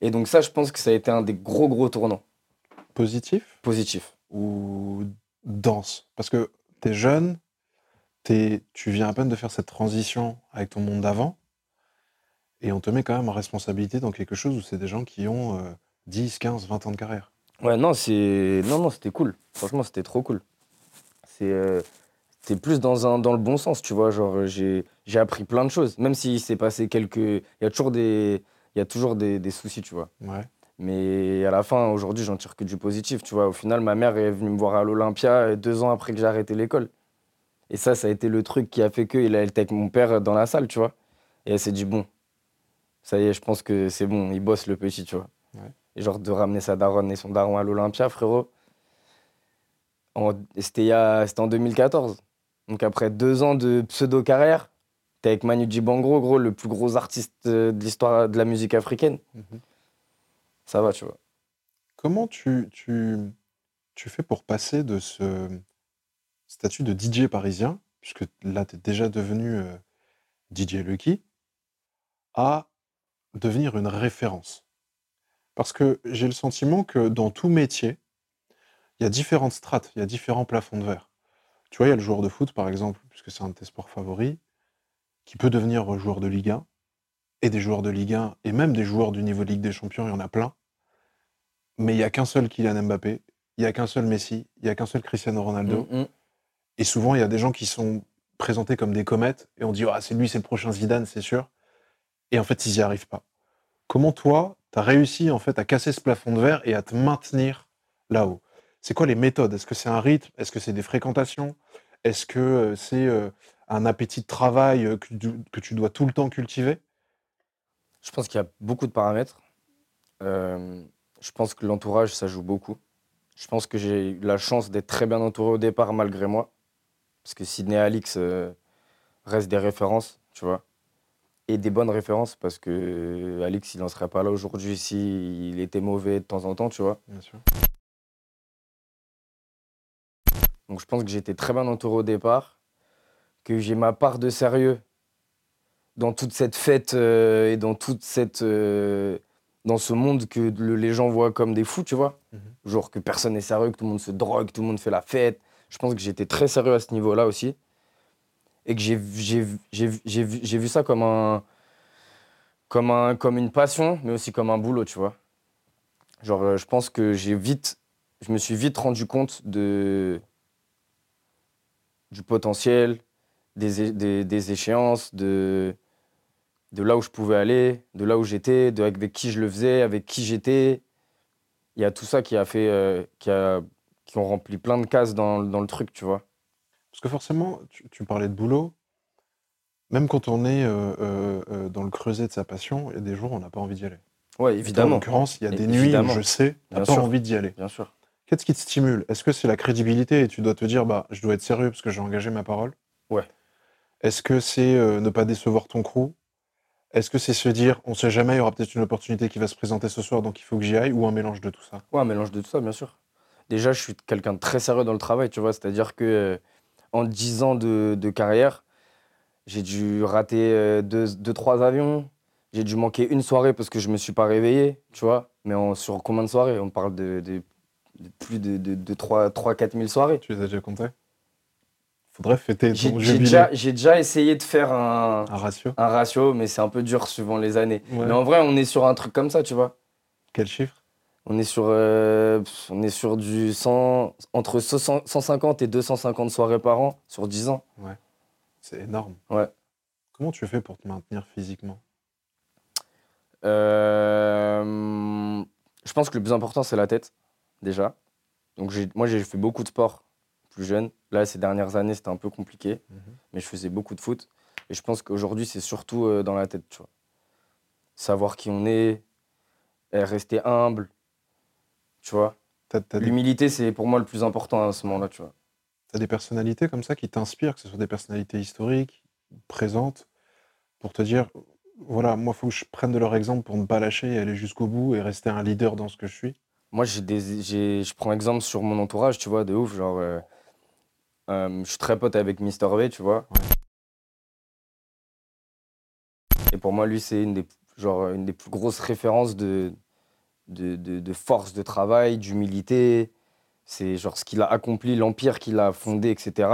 Speaker 2: Et donc ça, je pense que ça a été un des gros, gros tournants
Speaker 1: Positif?
Speaker 2: Positifs.
Speaker 1: ou dense? Parce que t'es jeune, tu viens à peine de faire cette transition avec ton monde d'avant, et on te met quand même en responsabilité dans quelque chose où c'est des gens qui ont euh, 10, 15, 20 ans de carrière.
Speaker 2: Ouais, non, c'est... Non, non, c'était cool. Franchement, c'était trop cool. C'est... euh, C'était plus dans, un, dans le bon sens, tu vois. Genre, euh, j'ai, j'ai appris plein de choses. Même s'il s'est passé quelques... Il y a toujours des, il y a toujours des, des soucis, tu vois.
Speaker 1: Ouais.
Speaker 2: Mais à la fin, aujourd'hui, j'en tire que du positif, tu vois. Au final, ma mère est venue me voir à l'Olympia euh, deux ans après que j'ai arrêté l'école. Et ça, ça a été le truc qui a fait que il a été avec mon père dans la salle, tu vois. Et elle s'est dit, bon, ça y est, je pense que c'est bon, il bosse le petit, tu vois.
Speaker 1: Ouais.
Speaker 2: Et genre de ramener sa daronne et son daron à l'Olympia, frérot. En- C'était en 2014. Donc après deux ans de pseudo-carrière, t'es avec Manu Dibango, gros, le plus gros artiste euh, de l'histoire de la musique africaine.
Speaker 1: Mhm.
Speaker 2: Ça va, tu vois.
Speaker 1: Comment tu, tu, tu fais pour passer de ce statut de DJ parisien, puisque là, tu es déjà devenu euh, DJ Lucky, à devenir une référence? Parce que j'ai le sentiment que dans tout métier, il y a différentes strates, il y a différents plafonds de verre. Tu vois, il y a le joueur de foot, par exemple, puisque c'est un de tes sports favoris, qui peut devenir joueur de Ligue 1, et des joueurs de Ligue 1, et même des joueurs du niveau Ligue des Champions, il y en a plein. Mais il n'y a qu'un seul Kylian Mbappé, il n'y a qu'un seul Messi, il n'y a qu'un seul Cristiano Ronaldo.
Speaker 2: Mm, mm.
Speaker 1: Et souvent, il y a des gens qui sont présentés comme des comètes, et on dit, ah, c'est lui, c'est le prochain Zidane, c'est sûr. Et en fait, ils n'y arrivent pas. Comment toi, tu as réussi en fait à casser ce plafond de verre et à te maintenir là-haut C'est quoi les méthodes? Est-ce que c'est un rythme? Est-ce que c'est des fréquentations? Est-ce que euh, c'est euh, un appétit de travail euh, que, tu- dois tout le temps cultiver?
Speaker 2: Je pense qu'il y a beaucoup de paramètres. Je pense que l'entourage, ça joue beaucoup. Je pense que j'ai eu la chance d'être très bien entouré au départ, malgré moi. Parce que Sydney et Alix euh, restent des références, tu vois. Et des bonnes références, parce que euh, Alix, il n'en serait pas là aujourd'hui s'il était mauvais de temps en temps, tu vois.
Speaker 1: Bien sûr.
Speaker 2: Donc je pense que j'étais très bien entouré au départ, que j'ai ma part de sérieux dans toute cette fête euh, et dans toute cette euh, dans ce monde que le- les gens voient comme des fous, tu vois.
Speaker 1: Mhm.
Speaker 2: Genre que personne n'est sérieux, que tout le monde se drogue, tout le monde fait la fête. Je pense que j'étais très sérieux à ce niveau-là aussi. Et que j'ai vu, ça comme un comme un comme une passion, mais aussi comme un boulot, tu vois. Genre euh, je pense que j'ai vite je me suis vite rendu compte du potentiel, des, échéances, de, là où je pouvais aller, de là où j'étais, avec qui je le faisais, avec qui j'étais. Il y a tout ça qui a fait, euh, qui, a, qui ont rempli plein de cases dans le truc, tu vois.
Speaker 1: Parce que forcément, tu, tu parlais de boulot. Même quand on est euh, euh, euh, dans le creuset de sa passion, il y a des jours où on n'a pas envie d'y aller. En
Speaker 2: évidemment.
Speaker 1: l'occurrence, il y a des
Speaker 2: Évidemment.
Speaker 1: nuits où je sais, tu n'as pas envie d'y aller.
Speaker 2: Bien sûr.
Speaker 1: Qu'est-ce qui te stimule? Est-ce que c'est la crédibilité et tu dois te dire, bah, je dois être sérieux parce que j'ai engagé ma parole?
Speaker 2: Ouais.
Speaker 1: Est-ce que c'est euh, ne pas décevoir ton crew? Est-ce que c'est se dire, on sait jamais, il y aura peut-être une opportunité qui va se présenter ce soir, donc il faut que j'y aille? Ou un mélange de tout ça?
Speaker 2: Ouais, un mélange de tout ça, bien sûr. Déjà, je suis quelqu'un de très sérieux dans le travail, tu vois. C'est-à-dire que en 10 ans de, de carrière, j'ai dû rater euh, deux, deux, trois avions. J'ai dû manquer une soirée parce que je me suis pas réveillé, tu vois. Mais en- sur combien de soirées? On parle de, de- de plus de, de, de 3-4 000 soirées.
Speaker 1: Tu les as déjà comptés Faudrait fêter
Speaker 2: J'ai
Speaker 1: ton
Speaker 2: j'ai déjà, j'ai déjà essayé de faire un,
Speaker 1: Un ratio
Speaker 2: un ratio, mais c'est un peu dur suivant les années.
Speaker 1: Ouais.
Speaker 2: Mais en vrai, on est sur un truc comme ça, tu vois.
Speaker 1: Quel chiffre?
Speaker 2: On est sur, euh, on est sur du 100, entre 100 150 et 250 soirées par an sur 10 ans.
Speaker 1: C'est énorme.
Speaker 2: Ouais.
Speaker 1: Comment tu fais pour te maintenir physiquement?
Speaker 2: Euh, je pense que le plus important, c'est la tête, déjà. Donc, moi, j'ai fait beaucoup de sport plus jeune. Là, ces dernières années, c'était un peu compliqué,
Speaker 1: Mhm.
Speaker 2: mais je faisais beaucoup de foot. Et je pense qu'aujourd'hui, c'est surtout euh, dans la tête, tu vois. Savoir qui on est, rester humble, tu vois. L'humilité, c'est pour moi le plus important à ce moment-là, tu vois.
Speaker 1: t'as des personnalités comme ça qui t'inspirent, que ce soit des personnalités historiques, présentes, pour te dire, voilà, moi, il faut que je prenne de leur exemple pour ne pas lâcher et aller jusqu'au bout et rester un leader dans ce que je suis.
Speaker 2: Moi, j'ai des, j'ai- je prends exemple sur mon entourage, tu vois, de ouf. Genre, euh, euh, je suis très pote avec Mister V, tu vois. Et pour moi, lui, c'est une des, genre, une des plus grosses références de, de, de- de force de travail, d'humilité. C'est genre ce qu'il a accompli, l'empire qu'il a fondé, etc.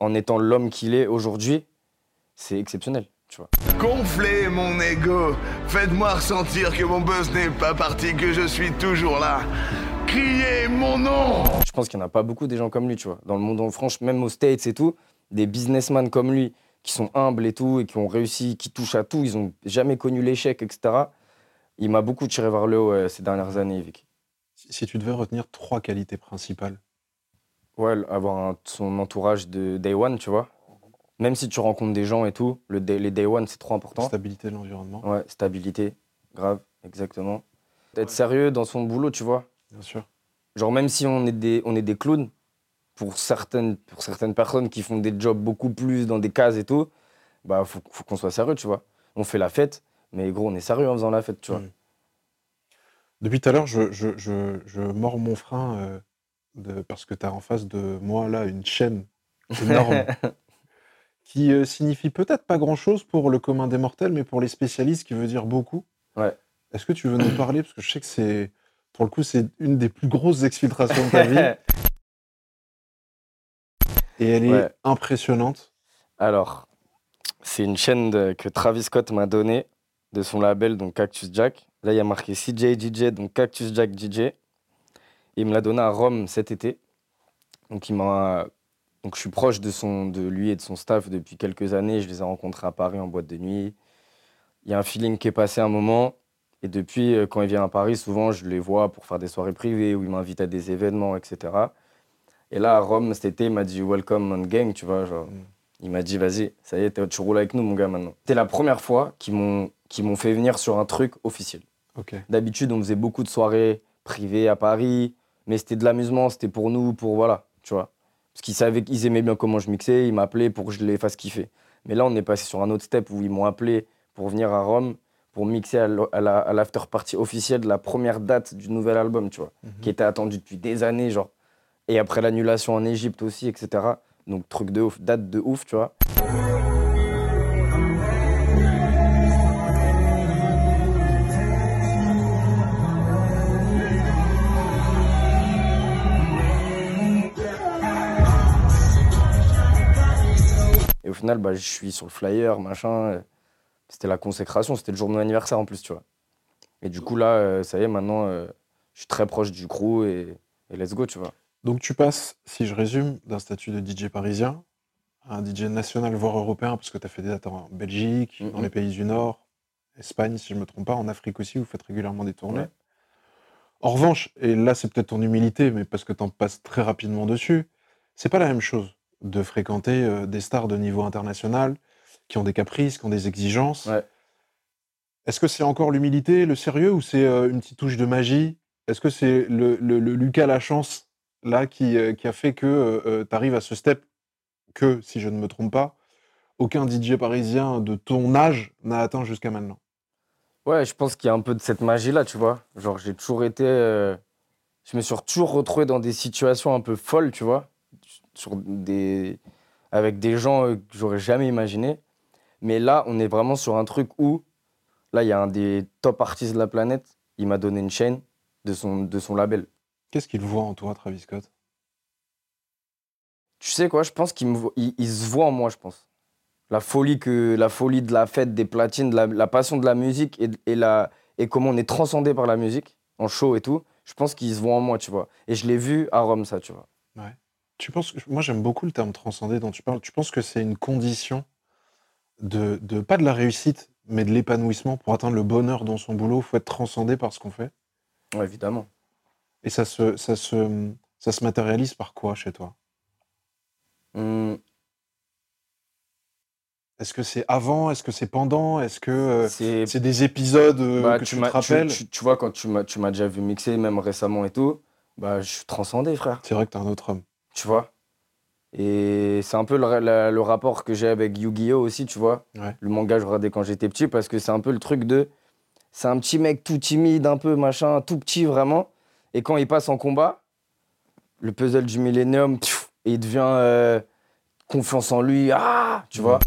Speaker 2: En étant l'homme qu'il est aujourd'hui, c'est exceptionnel, tu vois.
Speaker 5: Gonflez mon ego, faites-moi ressentir que mon buzz n'est pas parti, que je suis toujours là. Criez mon nom
Speaker 2: Je pense qu'il n'y en a pas beaucoup des gens comme lui, tu vois. Dans le monde en France, même aux States et tout, des businessmen comme lui, qui sont humbles et tout, et qui ont réussi, qui touchent à tout, ils n'ont jamais connu l'échec, etc. Il m'a beaucoup tiré vers le haut euh, ces dernières années, Vic.
Speaker 1: Si, tu devais retenir trois qualités principales,
Speaker 2: Ouais, avoir un- son entourage de day one, tu vois. Même si tu rencontres des gens et tout, le day- les day one, c'est trop important.
Speaker 1: stabilité de l'environnement,
Speaker 2: Ouais, stabilité, grave, exactement. Être sérieux dans son boulot, tu vois.
Speaker 1: bien sûr.
Speaker 2: Genre, même si on est des, on est des clowns, pour certaines, pour certaines personnes qui font des jobs beaucoup plus dans des cases et tout, bah, faut, faut qu'on soit sérieux, tu vois. On fait la fête, mais gros, on est sérieux en faisant la fête, tu vois.
Speaker 1: Mm. Depuis tout à l'heure, je, je, je, je mords mon frein euh, de, parce que tu as en face de moi, là, une chaîne énorme qui euh, signifie peut-être pas grand-chose pour le commun des mortels, mais pour les spécialistes, qui veut dire beaucoup.
Speaker 2: Ouais.
Speaker 1: Est-ce que tu veux nous parler Parce que je sais que c'est, pour le coup, c'est une des plus grosses exfiltrations de ta vie et elle est
Speaker 2: Ouais.
Speaker 1: impressionnante.
Speaker 2: Alors, c'est une chaîne de- que Travis Scott m'a donnée de son label, donc Cactus Jack. Là, il y a marqué CJ DJ, donc Cactus Jack DJ. Il me l'a donné à Rome cet été. Donc, il m'a... donc je suis proche de, son, de lui et de son staff depuis quelques années. Je les ai rencontrés à Paris en boîte de nuit. Il y a un feeling qui est passé un moment. Et depuis, euh, quand il vient à Paris, souvent, je les vois pour faire des soirées privées ou il m'invite à des événements, etc. Et là, à Rome, cet été, il m'a dit Welcome on gang, tu vois. Genre,
Speaker 1: Mm.
Speaker 2: il m'a dit Vas-y, ça y est, tu roules avec nous, mon gars, maintenant. C'était la première fois qu'ils m'ont qu'ils m'ont fait venir sur un truc officiel. D'habitude, on faisait beaucoup de soirées privées à Paris, mais c'était de l'amusement, c'était pour nous, pour voilà, tu vois. Parce qu'ils savaient qu'ils aimaient bien comment je mixais, ils m'appelaient pour que je les fasse kiffer. Mais là, on est passé sur un autre step où ils m'ont appelé pour venir à Rome, pour mixer la- à l'after party officielle de la première date du nouvel album, tu vois,
Speaker 1: Mhm.
Speaker 2: qui était attendu depuis des années, genre. Et après l'annulation en Égypte aussi, etc. Donc, truc de ouf, date de ouf, tu vois. Et au final, bah, je suis sur le flyer, machin. euh, C'était la consécration, c'était le jour de mon anniversaire en plus, tu vois. Et du coup, là, euh, ça y est, maintenant, euh, je suis très proche du crew et, et let's go, tu vois.
Speaker 1: Donc tu passes, si je résume, d'un statut de DJ parisien à un DJ national, voire européen, parce que tu as fait des dates en Belgique, dans
Speaker 2: Mhm.
Speaker 1: les pays du Nord, Espagne, si je ne me trompe pas, en Afrique aussi, vous faites régulièrement des tournées.
Speaker 2: Ouais.
Speaker 1: En revanche, et là c'est peut-être ton humilité, mais parce que tu en passes très rapidement dessus, c'est pas la même chose de fréquenter euh, des stars de niveau international qui ont des caprices, qui ont des exigences.
Speaker 2: Ouais.
Speaker 1: Est-ce que c'est encore l'humilité, le sérieux, ou c'est euh, une petite touche de magie? Est-ce que c'est le, le- le Lucas Lachance là qui, euh, qui a fait que tu arrives à ce step que, si je ne me trompe pas, aucun DJ parisien de ton âge n'a atteint jusqu'à maintenant?
Speaker 2: Ouais, je pense qu'il y a un peu de cette magie-là, tu vois. Genre, j'ai toujours été. euh, Je me suis toujours retrouvé dans des situations un peu folles, tu vois. Sur des... Avec des gens euh, que j'aurais jamais imaginé. Mais là, on est vraiment sur un truc où. Là, il y a un des top artistes de la planète. Il m'a donné une chaîne de son, de son label.
Speaker 1: Qu'est-ce qu'il voit en toi, Travis Scott?
Speaker 2: Tu sais quoi, je pense qu'il me il, il se voit en moi, je pense. La folie, que, la folie de la fête, des platines, de la, la passion de la musique et, et, la, et comment on est transcendé par la musique, en show et tout, je pense qu'il se voit en moi, tu vois. Et je l'ai vu à Rome, ça, tu vois.
Speaker 1: Tu penses que, Moi, j'aime beaucoup le terme transcender dont tu parles. Tu penses que c'est une condition de, de- pas de la réussite, mais de l'épanouissement pour atteindre le bonheur dans son boulot, faut être transcendé par ce qu'on fait?
Speaker 2: Ouais, évidemment.
Speaker 1: Et ça se, ça se, ça se matérialise par quoi chez toi?
Speaker 2: Hum,
Speaker 1: Est-ce que c'est avant? Est-ce que c'est pendant? Est-ce que euh,
Speaker 2: c'est
Speaker 1: des épisodes euh,
Speaker 2: Bah,
Speaker 1: que tu,
Speaker 2: m'as-
Speaker 1: te rappelles?
Speaker 2: tu, tu vois, quand tu m'as, tu m'as déjà vu mixer, même récemment et tout, bah, je suis transcendé, frère.
Speaker 1: C'est vrai que t'es un autre homme.
Speaker 2: Tu vois Et c'est un peu le, la- le rapport que j'ai avec Yu-Gi-Oh! aussi, tu vois.
Speaker 1: Ouais.
Speaker 2: Le manga, je regardais quand j'étais petit, parce que c'est un peu le truc de. C'est un petit mec tout timide, un peu machin, tout petit vraiment. Et quand il passe en combat, le puzzle du millénium, il devient euh, confiance en lui. Ah Tu vois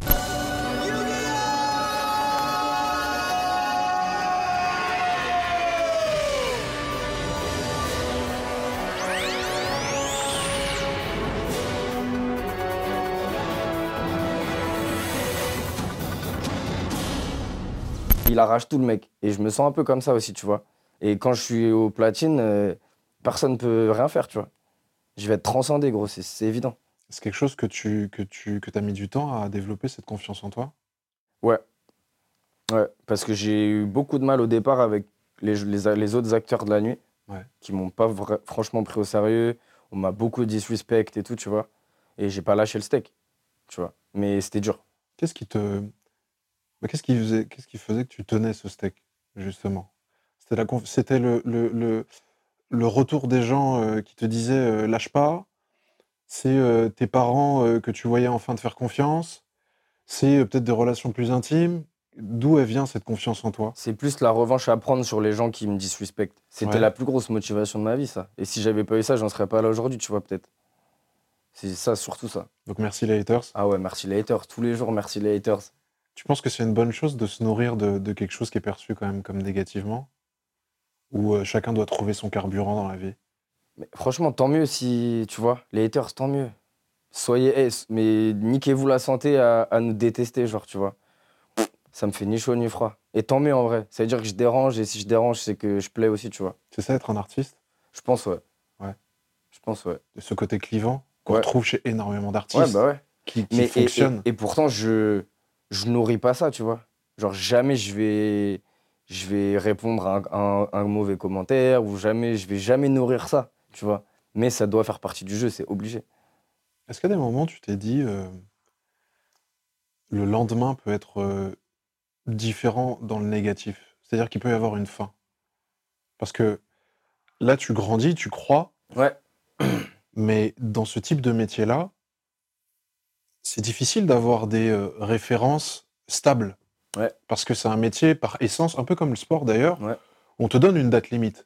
Speaker 2: Il arrache tout le mec. Et je me sens un peu comme ça aussi, tu vois. Et quand je suis au platine, euh, personne ne peut rien faire, tu vois. Je vais être transcendé, gros, c'est- évident.
Speaker 1: C'est quelque chose que tu que tu que as mis du temps à développer cette confiance en toi?
Speaker 2: Ouais. Ouais, parce que j'ai eu beaucoup de mal au départ avec les, les, les autres acteurs de la nuit
Speaker 1: Ouais.
Speaker 2: qui m'ont pas franchement pris au sérieux. On m'a beaucoup disrespect et tout, tu vois. Et j'ai pas lâché le steak, tu vois. Mais c'était dur.
Speaker 1: Qu'est-ce qui te bah, qu'est-ce qui faisait qu'est-ce qui faisait que tu tenais ce steak justement? C'était la conf- c'était le, le, le, le retour des gens euh, qui te disaient euh, lâche pas. C'est euh, tes parents que tu voyais enfin te faire confiance. C'est peut-être des relations plus intimes. D'où elle vient cette confiance en toi?
Speaker 2: C'est plus la revanche à prendre sur les gens qui me disrespectent. C'était
Speaker 1: Ouais.
Speaker 2: la plus grosse motivation de ma vie, ça. Et si j'avais pas eu ça, j'en serais pas là aujourd'hui, tu vois, peut-être. C'est ça, surtout ça.
Speaker 1: Donc merci les haters.
Speaker 2: Ah ouais, merci les haters. Tous les jours, merci les haters.
Speaker 1: Tu penses que c'est une bonne chose de se nourrir de, de quelque chose qui est perçu quand même comme négativement? Ou euh, chacun doit trouver son carburant dans la vie?
Speaker 2: Mais franchement, tant mieux si, tu vois, les haters, tant mieux. Soyez, eh, mais niquez-vous la santé à, à nous détester, genre, tu vois. Ça me fait ni chaud ni froid. Et tant mieux en vrai. Ça veut dire que je dérange, et si je dérange, c'est que je plais aussi, tu vois.
Speaker 1: C'est ça être un artiste?
Speaker 2: Je pense, ouais.
Speaker 1: Ouais.
Speaker 2: Je pense, ouais.
Speaker 1: De ce côté clivant qu'on
Speaker 2: Ouais.
Speaker 1: retrouve chez énormément d'artistes
Speaker 2: Ouais, bah ouais.
Speaker 1: qui, qui
Speaker 2: Mais et- et,
Speaker 1: fonctionnent.
Speaker 2: et pourtant, je, je nourris pas ça, tu vois. Genre, jamais je vais, je vais répondre à un, mauvais commentaire, ou jamais, je vais jamais nourrir ça, tu vois. Mais ça doit faire partie du jeu, c'est obligé.
Speaker 1: Est-ce qu'à des moments, tu t'es dit, euh, le lendemain peut être euh, différent dans le négatif? C'est-à-dire qu'il peut y avoir une fin. Parce que là, tu grandis, tu crois,
Speaker 2: Ouais.
Speaker 1: mais dans ce type de métier-là, c'est difficile d'avoir des euh, références stables.
Speaker 2: Ouais.
Speaker 1: Parce que c'est un métier par essence, un peu comme le sport d'ailleurs,
Speaker 2: Ouais.
Speaker 1: on te donne une date limite.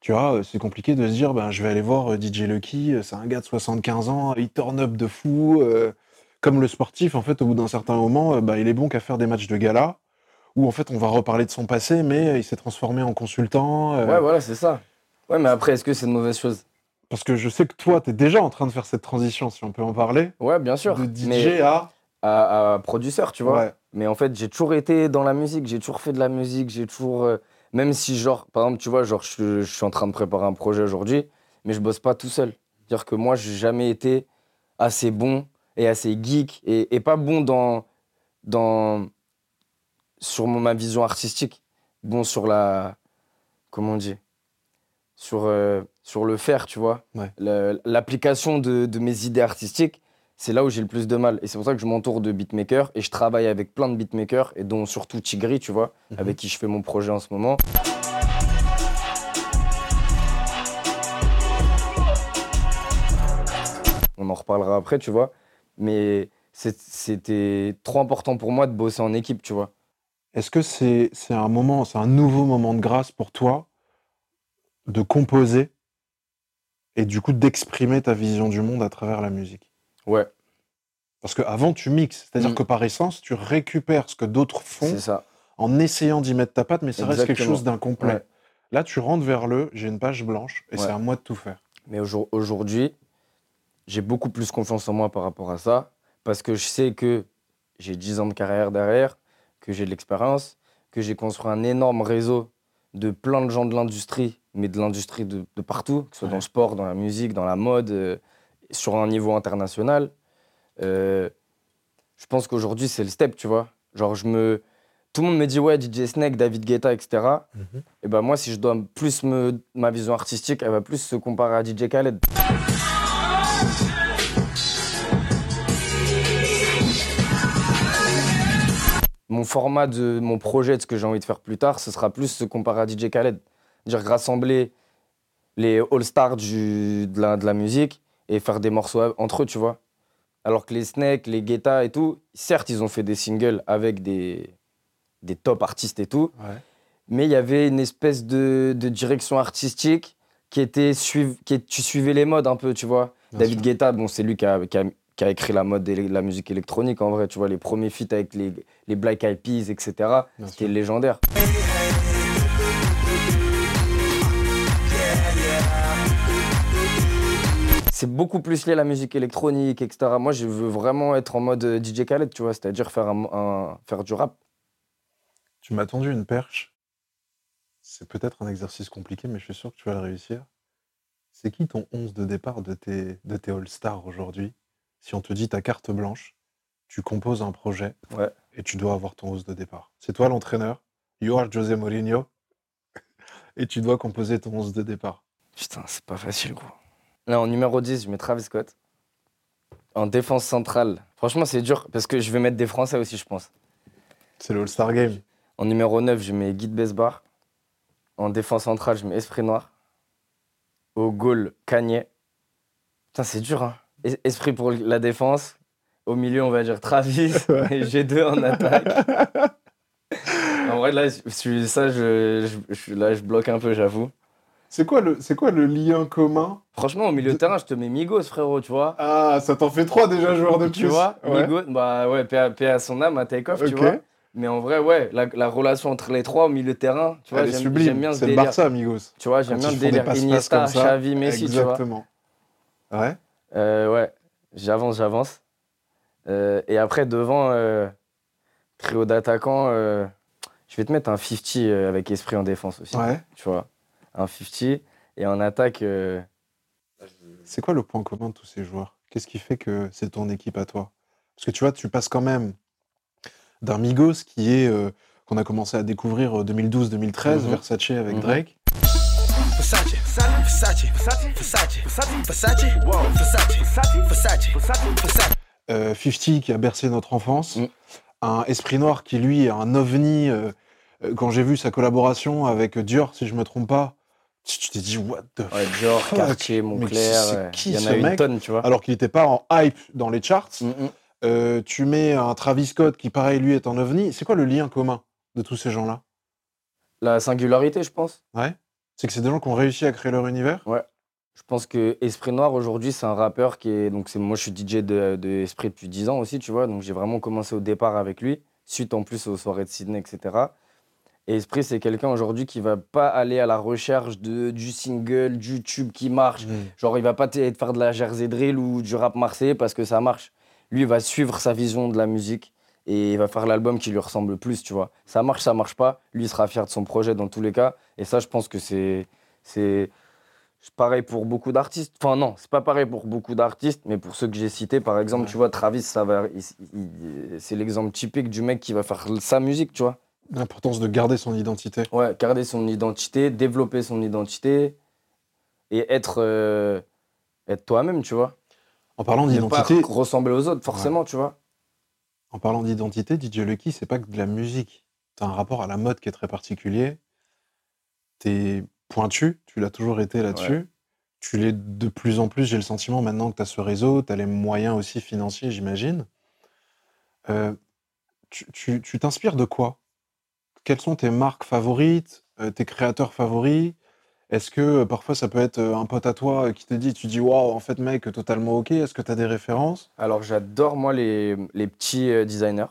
Speaker 1: Tu vois, euh, c'est compliqué de se dire, ben, je vais aller voir euh, DJ Lucky, c'est un gars de 75 ans, il turn up de fou. euh, comme le sportif, en fait, au bout d'un certain moment, bah, il est bon qu'à faire des matchs de gala, où en fait, on va reparler de son passé, mais il s'est transformé en consultant. euh,
Speaker 2: Ouais, voilà, c'est ça. Ouais, mais après, est-ce que c'est une mauvaise chose?
Speaker 1: Parce que je sais que toi, tu es déjà en train de faire cette transition, si on peut en parler,
Speaker 2: Ouais, bien sûr.
Speaker 1: de DJ
Speaker 2: mais
Speaker 1: à...
Speaker 2: à, à producteur, tu vois.
Speaker 1: Ouais.
Speaker 2: Mais en fait, j'ai toujours été dans la musique, j'ai toujours fait de la musique, j'ai toujours. euh, même si, genre, par exemple, tu vois, genre, je, je suis en train de préparer un projet aujourd'hui, mais je bosse pas tout seul. C'est-à-dire que moi, j'ai jamais été assez bon et assez geek et, et pas bon dans, dans. sur mon- ma vision artistique. Bon sur la. Comment on dit? Sur, euh, sur le faire, tu vois.
Speaker 1: Ouais.
Speaker 2: L'application de, de mes idées artistiques, c'est là où j'ai le plus de mal. Et c'est pour ça que je m'entoure de beatmakers et je travaille avec plein de beatmakers, et dont surtout Tigri, tu vois,
Speaker 1: Mhm.
Speaker 2: avec qui je fais mon projet en ce moment. On en reparlera après, tu vois. Mais c'était trop important pour moi de bosser en équipe, tu vois.
Speaker 1: Est-ce que c'est c'est un moment, c'est un nouveau moment de grâce pour toi de composer et du coup d'exprimer ta vision du monde à travers la musique
Speaker 2: Ouais,
Speaker 1: Parce qu'avant, tu mixes, c'est-à-dire
Speaker 2: Mm.
Speaker 1: que par essence, tu récupères ce que d'autres font
Speaker 2: ça.
Speaker 1: en essayant d'y mettre ta patte, mais ça reste quelque chose d'incomplet.
Speaker 2: Ouais.
Speaker 1: Là, tu rentres vers le j'ai une page blanche et
Speaker 2: Ouais.
Speaker 1: c'est à moi de tout faire.
Speaker 2: Mais aujourd- aujourd'hui, j'ai beaucoup plus confiance en moi par rapport à ça, parce que je sais que j'ai 10 ans de carrière derrière, que j'ai de l'expérience, que j'ai construit un énorme réseau de plein de gens de l'industrie, mais de l'industrie de, de partout, que ce soit dans le sport, dans la musique, dans la mode, euh, sur un niveau international. Euh, je pense qu'aujourd'hui, c'est le step, tu vois. Genre, je me. Tout le monde me dit, ouais, DJ Snake, David Guetta, etc.
Speaker 1: Mhm.
Speaker 2: Et ben moi, si je dois plus me. Ma vision artistique, elle va plus se comparer à DJ Khaled. Mon format de mon projet, de ce que j'ai envie de faire plus tard, ce sera plus se comparer à DJ Khaled. Dire rassembler les all-stars de, la, de la musique et faire des morceaux entre eux, tu vois. Alors que les Snake, les Guetta et tout, certes, ils ont fait des singles avec des, des top artistes et tout,
Speaker 1: Ouais.
Speaker 2: mais il y avait une espèce de, de direction artistique qui était suiv- qui est- tu suivais les modes un peu, tu vois.
Speaker 1: Bien
Speaker 2: David
Speaker 1: sûr.
Speaker 2: Guetta, bon, c'est lui qui a, qui, a, qui a écrit la mode de la musique électronique en vrai, tu vois, les premiers feats avec les, les Black Eyed Peas, etc. C'était légendaire. C'est beaucoup plus lié à la musique électronique, etc. Moi, je veux vraiment être en mode euh, DJ Khaled, tu vois, c'est-à-dire faire, un- un- faire du rap.
Speaker 1: Tu m'as tendu une perche. C'est peut-être un exercice compliqué, mais je suis sûr que tu vas le réussir. C'est qui ton 11 de départ de tes, de tes All-Stars aujourd'hui? Si on te dit ta carte blanche, tu composes un projet
Speaker 2: Ouais.
Speaker 1: et tu dois avoir ton 11 de départ. C'est toi l'entraîneur, you are José Mourinho, et tu dois composer ton 11 de départ.
Speaker 2: Putain, c'est pas facile, gros. Là, en numéro 10, je mets Travis Scott. En défense centrale, franchement, c'est dur parce que je vais mettre des Français aussi, je pense.
Speaker 1: C'est le All-Star Game.
Speaker 2: En numéro 9, je mets Guy de Besbar. En défense centrale, je mets Esprit Noir. Au goal, Kanye. Putain, c'est dur, hein. Es- Esprit pour la défense. Au milieu, on va dire Travis. Et G2 en attaque. en vrai, là, je ça, je, je- là, je bloque un peu, j'avoue.
Speaker 1: C'est quoi, le- c'est quoi le lien commun
Speaker 2: Franchement, au milieu de terrain, je te mets Migos, frérot, tu vois.
Speaker 1: Ah, ça t'en fait trois déjà, joueurs de
Speaker 2: Tu
Speaker 1: plus.
Speaker 2: vois,
Speaker 1: Ouais.
Speaker 2: Migos, bah ouais, paix à, son âme, à Takeoff, tu vois. Mais en vrai, ouais, la, la relation entre les trois au milieu de terrain, tu vois, j'aime j'aime bien ce
Speaker 1: C'est le
Speaker 2: délire.
Speaker 1: Barça, amigos.
Speaker 2: Tu vois, j'aime
Speaker 1: Quand
Speaker 2: bien le délire Iniesta. Xavi, Messi, tu vois.
Speaker 1: Exactement. Ouais.
Speaker 2: Euh, ouais, j'avance, j'avance. Euh, et après, devant, euh, trio d'attaquants, euh, je vais te mettre un 50 euh, avec esprit en défense aussi.
Speaker 1: Ouais.
Speaker 2: Tu vois, un 50. Et en attaque, euh,
Speaker 1: C'est quoi le point commun de tous ces joueurs? Qu'est-ce qui fait que c'est ton équipe à toi? Parce que tu vois, tu passes quand même d'un Migos qui est euh, qu'on a commencé à découvrir euh, 2012-2013,
Speaker 2: Mhm.
Speaker 1: Versace avec
Speaker 2: Mhm.
Speaker 1: Drake.
Speaker 3: Versace, Versace, Versace, Versace, Versace, Versace, Versace, Versace.
Speaker 1: Euh, 50 qui a bercé notre enfance.
Speaker 2: Mm.
Speaker 1: Un Esprit Noir qui, lui, est un ovni. euh, quand j'ai vu sa collaboration avec Dior, si je me trompe pas, tu t'es dit, what the
Speaker 2: ouais, Dior,
Speaker 1: Fuck?
Speaker 2: Cartier, Montclair, il y en a une
Speaker 1: mec?
Speaker 2: tonne, tu vois.
Speaker 1: Alors qu'il n'était pas en hype dans les charts.
Speaker 2: Mm, mm.
Speaker 1: Euh, tu mets un Travis Scott qui, pareil, lui, est un ovni. C'est quoi le lien commun de tous ces gens-là?
Speaker 2: La singularité, je pense.
Speaker 1: Ouais. C'est que c'est des gens qui ont réussi à créer leur univers?
Speaker 2: Je pense que Esprit Noir aujourd'hui c'est un rappeur qui est donc c'est moi je suis DJ de, de Esprit depuis 10 ans aussi tu vois donc j'ai vraiment commencé au départ avec lui suite en plus aux soirées de Sydney etc et Esprit c'est quelqu'un aujourd'hui qui va pas aller à la recherche de du single du tube qui marche. Genre il va pas te faire de la jersey drill ou du rap marseillais parce que ça marche. Lui il va suivre sa vision de la musique et il va faire l'album qui lui ressemble le plus tu vois. Ça marche ça marche pas. Lui il sera fier de son projet dans tous les cas. Et ça je pense que c'est c'est pareil pour beaucoup d'artistes. Enfin, non, c'est pas pareil pour beaucoup d'artistes, mais pour ceux que j'ai cités, par exemple, tu vois, Travis, ça va, c'est l'exemple typique du mec qui va faire sa musique, tu vois.
Speaker 1: L'importance de garder son identité.
Speaker 2: Ouais, garder son identité, développer son identité et être, euh, être toi-même, tu vois.
Speaker 1: En parlant d'identité,
Speaker 2: ressembler aux autres, forcément, tu vois.
Speaker 1: en parlant d'identité, DJ Lucky, c'est pas que de la musique. Tu as un rapport à la mode qui est très particulier. T'es pointu, tu l'as toujours été là-dessus. Tu l'es de plus en plus, j'ai le sentiment maintenant que tu as ce réseau, tu as les moyens aussi financiers, j'imagine. Euh, tu t'inspires de quoi? Quelles sont tes marques favorites, euh, tes créateurs favoris? Est-ce que euh, parfois ça peut être euh, un pote à toi qui te dit, tu dis, waouh, en fait, mec, totalement ok Est-ce que tu as des références?
Speaker 2: Alors, j'adore, moi, les, les petits designers.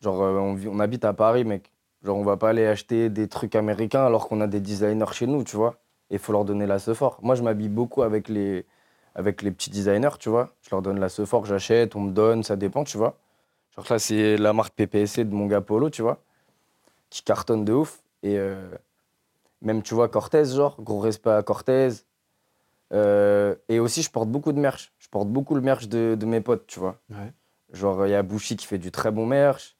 Speaker 2: Genre, on, on habite à Paris, mec. Genre, on va pas aller acheter des trucs américains alors qu'on a des designers chez nous, tu vois. Et il faut leur donner la fort. Moi, je m'habille beaucoup avec les, avec les petits designers, tu vois. Je leur donne la fort, j'achète, on me donne, ça dépend, tu vois. Genre, là, c'est la marque PPSC de mon gars Polo, tu vois, qui cartonne de ouf. Et euh, même, tu vois, Cortez, genre, gros respect à Cortez. Euh, et aussi, je porte beaucoup de merch. Je porte beaucoup le merch de, de mes potes, tu vois.
Speaker 1: Ouais.
Speaker 2: Genre, il y a Bushi qui fait du très bon merch,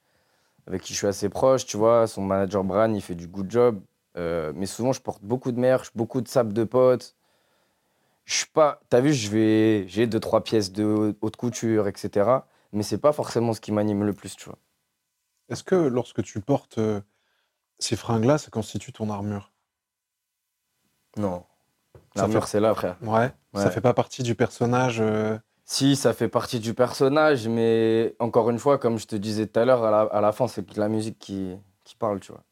Speaker 2: avec qui je suis assez proche, tu vois. Son manager Bran, il fait du good job. Euh, mais souvent, je porte beaucoup de merch, beaucoup de sable de potes. Je suis pas. T'as vu, je vais, j'ai deux trois pièces de haute couture, etc. Mais c'est pas forcément ce qui m'anime le plus, tu vois.
Speaker 1: Est-ce que lorsque tu portes ces fringues-là, ça constitue ton armure
Speaker 2: Non.
Speaker 1: Ça
Speaker 2: L'armure,
Speaker 1: fait-
Speaker 2: c'est là, frère.
Speaker 1: Ouais. Ça
Speaker 2: Ouais.
Speaker 1: fait pas partie du personnage. euh,
Speaker 2: Si, ça fait partie du personnage, mais encore une fois, comme je te disais tout à l'heure, à la, à la fin, c'est la musique qui, qui parle, tu vois.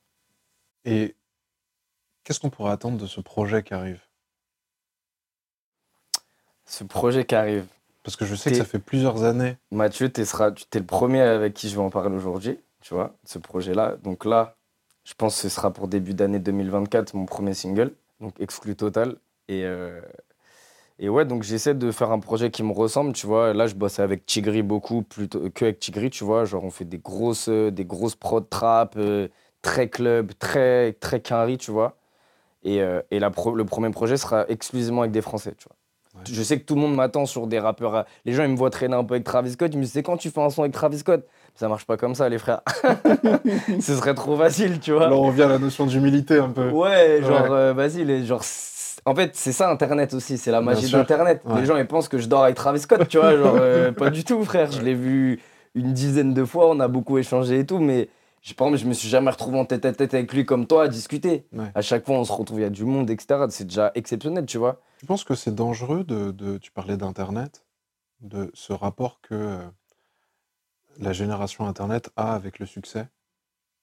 Speaker 1: Et qu'est-ce qu'on pourrait attendre de ce projet qui arrive?
Speaker 2: Ce projet qui arrive.
Speaker 1: Parce que je sais que ça fait plusieurs années.
Speaker 2: Mathieu, tu es le premier avec qui je vais en parler aujourd'hui, tu vois, de ce projet-là. Donc là, je pense que ce sera pour début d'année 2024, mon premier single, donc exclu total. Et, euh, et ouais, donc j'essaie de faire un projet qui me ressemble, tu vois. Là, je bosse avec Tigri beaucoup, plutôt que avec Tigri, tu vois. Genre, on fait des grosses, euh, des grosses prod trap, euh, très club, très, très quinri, tu vois. Et, euh, et la pro- le premier projet sera exclusivement avec des Français, tu vois.
Speaker 1: Ouais.
Speaker 2: Je sais que tout le monde m'attend sur des rappeurs. à- Les gens, ils me voient traîner un peu avec Travis Scott. Ils me disent, c'est quand tu fais un son avec Travis Scott? Ça marche pas comme ça, les frères. Ce serait trop facile, tu vois.
Speaker 1: Alors on revient à la notion d'humilité un peu.
Speaker 2: Ouais, genre,
Speaker 1: Ouais.
Speaker 2: euh, vas-y, les, genre, en fait, c'est ça Internet aussi, c'est la magie d'Internet.
Speaker 1: Ouais.
Speaker 2: Les gens, ils pensent que je dors avec Travis Scott, tu vois, genre, euh, pas du tout, frère. Je l'ai vu une dizaine de fois, on a beaucoup échangé et tout, mais j'ai- par exemple, je me suis jamais retrouvé en tête à tête avec lui comme toi à discuter.
Speaker 1: Ouais.
Speaker 2: À chaque fois, on se retrouve, il y a du monde, etc. C'est déjà exceptionnel, tu vois.
Speaker 1: Tu penses que c'est dangereux de, de- tu parlais d'Internet, de ce rapport que euh, la génération Internet a avec le succès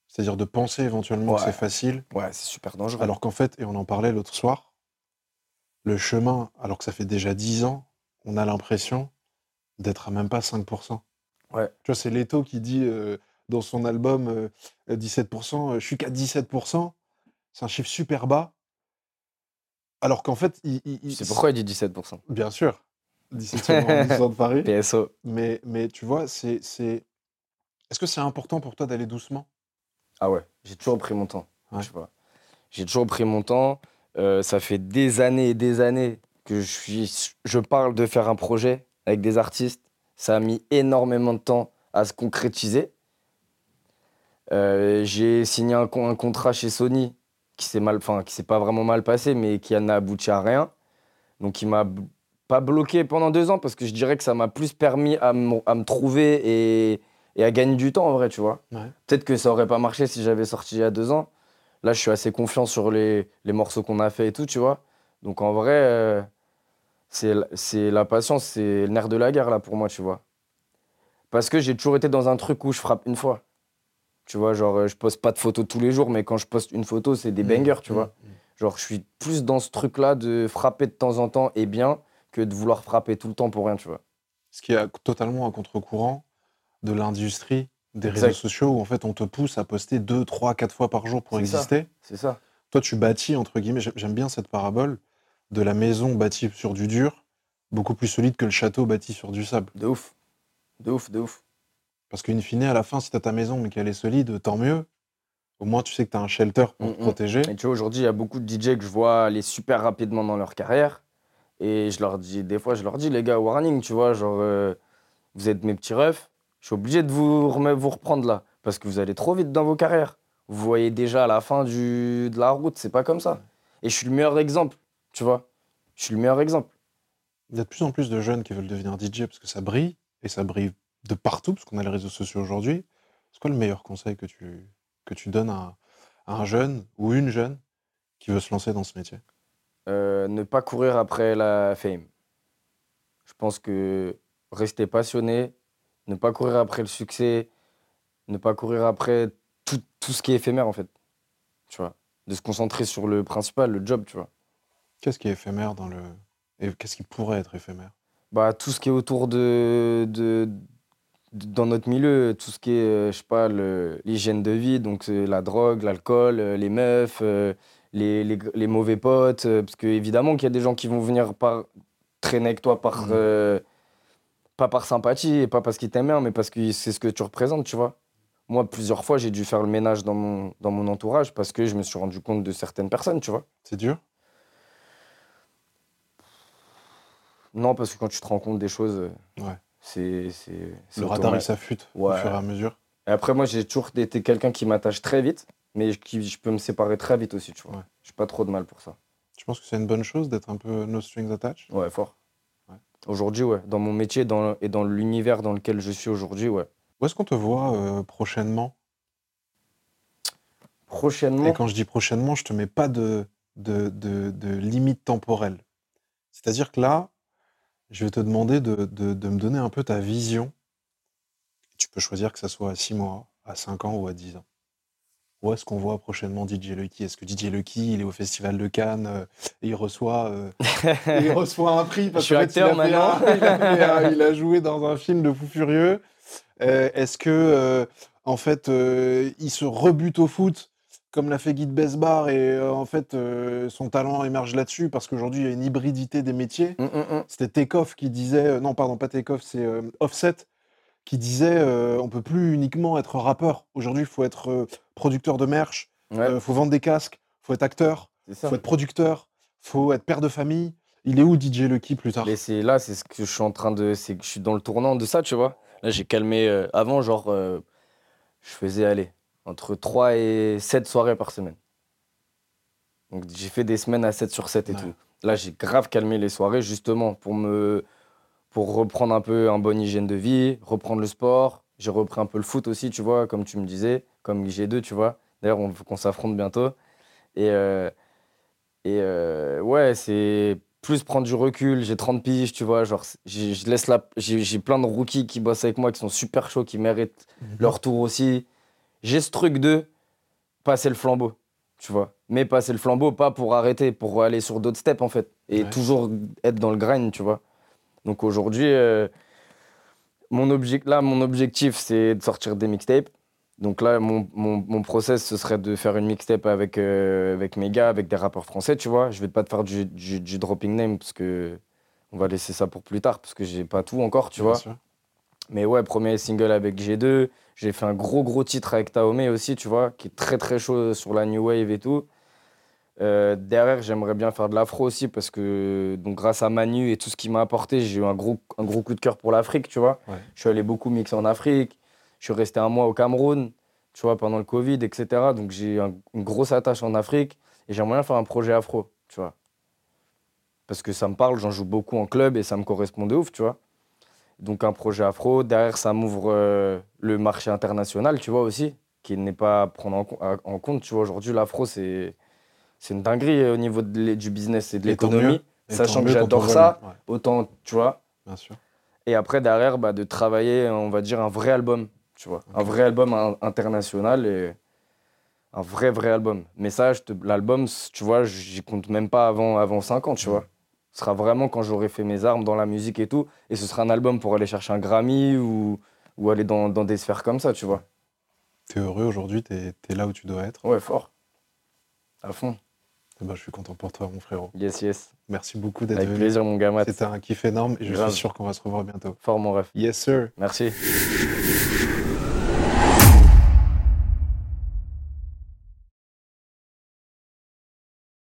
Speaker 1: C'est-à-dire de penser éventuellement que c'est facile,
Speaker 2: Ouais, c'est super dangereux.
Speaker 1: alors qu'en fait, et on en parlait l'autre soir, le chemin, alors que ça fait déjà 10 ans, on a l'impression d'être à même pas 5%.
Speaker 2: Ouais.
Speaker 1: Tu vois, c'est Leto qui dit euh, dans son album euh, 17%, euh, je suis qu'à 17%, c'est un chiffre super bas. Alors qu'en fait, il, il- il-
Speaker 2: c'est pourquoi il dit 17%.
Speaker 1: Bien sûr. 17e arrondissement de Paris.
Speaker 2: PSO.
Speaker 1: Mais, mais tu vois, c'est. c'est- Est-ce que c'est important pour toi d'aller doucement?
Speaker 2: Ah ouais, j'ai toujours pris mon temps.
Speaker 1: Ouais.
Speaker 2: J'ai toujours pris mon temps. Euh, ça fait des années et des années que je, suis, je parle de faire un projet avec des artistes. Ça a mis énormément de temps à se concrétiser. Euh, j'ai signé un, con- un contrat chez Sony qui s'est mal, enfin qui s'est pas vraiment mal passé, mais qui n'a abouti à rien. Donc il m'a pas bloqué pendant deux ans parce que je dirais que ça m'a plus permis à, me- à trouver et, et à gagner du temps en vrai, tu vois.
Speaker 1: Ouais.
Speaker 2: Peut-être que ça aurait pas marché si j'avais sorti il y a deux ans. Là, je suis assez confiant sur les, les morceaux qu'on a fait et tout, tu vois. Donc en vrai, euh, c'est la patience, c'est le nerf de la guerre là pour moi, tu vois. Parce que j'ai toujours été dans un truc où je frappe une fois. Tu vois, genre, euh, je poste pas de photos tous les jours, mais quand je poste une photo, c'est des bangers, tu
Speaker 1: Mmh,
Speaker 2: vois.
Speaker 1: mmh.
Speaker 2: Genre, je suis plus dans ce truc-là de frapper de temps en temps et bien que de vouloir frapper tout le temps pour rien, tu vois.
Speaker 1: Ce qui est totalement à contre-courant de l'industrie des
Speaker 2: Exact.
Speaker 1: réseaux sociaux où en fait on te pousse à poster 2, 3, 4 fois par jour pour exister.
Speaker 2: C'est ça.
Speaker 1: Toi, tu bâtis, entre guillemets, j'ai- j'aime bien cette parabole, de la maison bâtie sur du dur, beaucoup plus solide que le château bâti sur du sable.
Speaker 2: De ouf. De ouf, de ouf.
Speaker 1: Parce qu'in fine, à la fin, si tu as ta maison mais qu'elle est solide, tant mieux. Au moins, tu sais que tu as un shelter pour
Speaker 2: Mm,
Speaker 1: te
Speaker 2: mm.
Speaker 1: protéger.
Speaker 2: Et tu vois, aujourd'hui, il y a beaucoup de DJ que je vois aller super rapidement dans leur carrière. Et je leur dis, des fois, je leur dis, les gars, warning, tu vois, genre, euh, vous êtes mes petits refs, je suis obligé de vous, reprendre là. Parce que vous allez trop vite dans vos carrières. Vous voyez déjà à la fin du, de la route, c'est pas comme ça. Et je suis le meilleur exemple, tu vois. Je suis le meilleur exemple.
Speaker 1: Il y a de plus en plus de jeunes qui veulent devenir DJ parce que ça brille, et ça brille de partout, parce qu'on a les réseaux sociaux aujourd'hui. C'est quoi le meilleur conseil que tu, que tu donnes à un jeune ou une jeune qui veut se lancer dans ce métier?
Speaker 2: Euh, ne pas courir après la fame. Je pense que rester passionné, ne pas courir après le succès, ne pas courir après tout, tout ce qui est éphémère en fait. Tu vois. De se concentrer sur le principal, le job, tu vois.
Speaker 1: Qu'est-ce qui est éphémère dans le. Et qu'est-ce qui pourrait être éphémère?
Speaker 2: Bah, tout ce qui est autour de, de, de- dans notre milieu, tout ce qui est, euh, je sais pas, l'hygiène de vie, donc la drogue, l'alcool, euh, les meufs, euh, les, les, les mauvais potes, euh, parce que évidemment qu'il y a des gens qui vont venir par, traîner avec toi par,
Speaker 1: Mhm.
Speaker 2: euh, pas par sympathie et pas parce qu'ils t'aiment bien, mais parce que c'est ce que tu représentes, tu vois. Moi, plusieurs fois, j'ai dû faire le ménage dans mon, dans mon entourage parce que je me suis rendu compte de certaines personnes, tu vois.
Speaker 1: C'est dur?
Speaker 2: Non, parce que quand tu te rends compte des choses, euh,
Speaker 1: Ouais.
Speaker 2: c'est. c'est-
Speaker 1: Le radar, il s'affûte au
Speaker 2: Ouais.
Speaker 1: fur et à mesure.
Speaker 2: Et après, moi, j'ai toujours été quelqu'un qui m'attache très vite, mais qui, je peux me séparer très vite aussi, tu vois.
Speaker 1: Ouais.
Speaker 2: J'ai pas trop de mal pour ça.
Speaker 1: Je pense que c'est une bonne chose d'être un peu no strings attached?
Speaker 2: Ouais, fort.
Speaker 1: Ouais.
Speaker 2: Aujourd'hui, ouais. Dans mon métier dans, et dans l'univers dans lequel je suis aujourd'hui, ouais.
Speaker 1: Où est-ce qu'on te voit euh, prochainement?
Speaker 2: Prochainement.
Speaker 1: Et quand je dis prochainement, je te mets pas de, de, de, de limite temporelle. C'est-à-dire que là, je vais te demander de, de, de me donner un peu ta vision. Tu peux choisir que ça soit à 6 mois, à 5 ans ou à 10 ans. Où est-ce qu'on voit prochainement DJ Lucky? Est-ce que DJ Lucky, il est au Festival de Cannes euh, et il reçoit, euh, et il reçoit un prix parce qu'en fait, il a fait un- il, a fait un- il a joué dans un film de fou furieux. Euh, Est-ce que, euh, en fait, euh, il se rebute au foot comme l'a fait Guy de Besbar et euh, en fait, euh, son talent émerge là-dessus parce qu'aujourd'hui, il y a une hybridité des métiers.
Speaker 2: Hum, hum, hum.
Speaker 1: C'était Takeoff qui disait, euh, non, pardon, pas Takeoff, c'est euh, Offset qui disait euh, on peut plus uniquement être rappeur. Aujourd'hui, il faut être euh, producteur de merch,
Speaker 2: Ouais,
Speaker 1: euh, faut vendre des casques, faut être acteur,
Speaker 2: ça.
Speaker 1: faut être producteur, faut être père de famille. Il est où DJ Lucky plus tard?
Speaker 2: Mais c'est là, c'est ce que je suis en train de. C'est que je suis dans le tournant de ça, tu vois. Là, j'ai calmé. euh, avant, genre, je faisais aller entre 3 et 7 soirées par semaine. Donc, j'ai fait des semaines à 7 sur 7 et
Speaker 1: Ouais.
Speaker 2: tout. Là, j'ai grave calmé les soirées, justement, pour me. Pour reprendre un peu un bonne hygiène de vie, reprendre le sport. J'ai repris un peu le foot aussi, tu vois, comme tu me disais, comme G2, tu vois. D'ailleurs, on veut qu'on s'affronte bientôt. Et, euh, et euh, ouais, c'est plus prendre du recul. J'ai 30 piges, tu vois. Genre, j'ai- je laisse la. J'ai j'ai plein de rookies qui bossent avec moi, qui sont super chauds, qui méritent
Speaker 1: Mhm.
Speaker 2: leur tour aussi. J'ai ce truc de passer le flambeau, tu vois. Mais passer le flambeau, pas pour arrêter, pour aller sur d'autres steps, en fait. Et
Speaker 1: Ouais.
Speaker 2: toujours être dans le grind, tu vois. Donc aujourd'hui, euh, mon, là, mon objectif, c'est de sortir des mixtapes. Donc là, mon, mon, mon process, ce serait de faire une mixtape avec, euh, avec mes gars, avec des rappeurs français, tu vois. Je vais pas te faire du, du, du dropping name, parce que on va laisser ça pour plus tard, parce que j'ai pas tout encore, tu
Speaker 1: Bien
Speaker 2: vois.
Speaker 1: sûr.
Speaker 2: Mais ouais, premier single avec G2. J'ai fait un gros, gros titre avec Taomé aussi, tu vois, qui est très, très chaud sur la New Wave et tout. Euh, derrière, j'aimerais bien faire de l'afro aussi parce que donc, grâce à Manu et tout ce qu'il m'a apporté, j'ai eu un gros, un gros coup de cœur pour l'Afrique, tu vois.
Speaker 1: Ouais.
Speaker 2: Je suis allé beaucoup mixer en Afrique. Je suis resté un mois au Cameroun, tu vois, pendant le Covid, etc. Donc j'ai un- une grosse attache en Afrique et j'aimerais bien faire un projet afro, tu vois. Parce que ça me parle, j'en joue beaucoup en club et ça me correspond de ouf, tu vois. Donc un projet afro. Derrière, ça m'ouvre euh, le marché international, tu vois, aussi, qui n'est pas à prendre en, en compte. Tu vois, aujourd'hui, l'afro, c'est c'est une dinguerie euh, au niveau de du business et de l'économie. Sachant que j'adore ça,
Speaker 1: ouais,
Speaker 2: autant, tu vois.
Speaker 1: bien sûr.
Speaker 2: Et après, derrière, bah, de travailler, on va dire, un vrai album, tu vois. Un vrai album in- international et un vrai, vrai album. Mais ça, te- l'album, tu vois, j'y compte même pas avant, avant 5 ans, tu vois. Ce sera vraiment quand j'aurai fait mes armes dans la musique et tout. Et ce sera un album pour aller chercher un Grammy ou, ou aller dans, dans des sphères comme ça, tu vois.
Speaker 1: T'es heureux aujourd'hui, t'es es là où tu dois être.
Speaker 2: Ouais, fort. À fond.
Speaker 1: Eh ben, je suis content pour toi, mon frérot.
Speaker 2: Yes, yes.
Speaker 1: Merci beaucoup d'être
Speaker 2: Avec
Speaker 1: venu.
Speaker 2: plaisir, mon gamin.
Speaker 1: C'était un kiff énorme et je
Speaker 2: Grave.
Speaker 1: suis sûr qu'on va se revoir bientôt.
Speaker 2: Fort, mon ref.
Speaker 1: Yes, sir.
Speaker 2: Merci.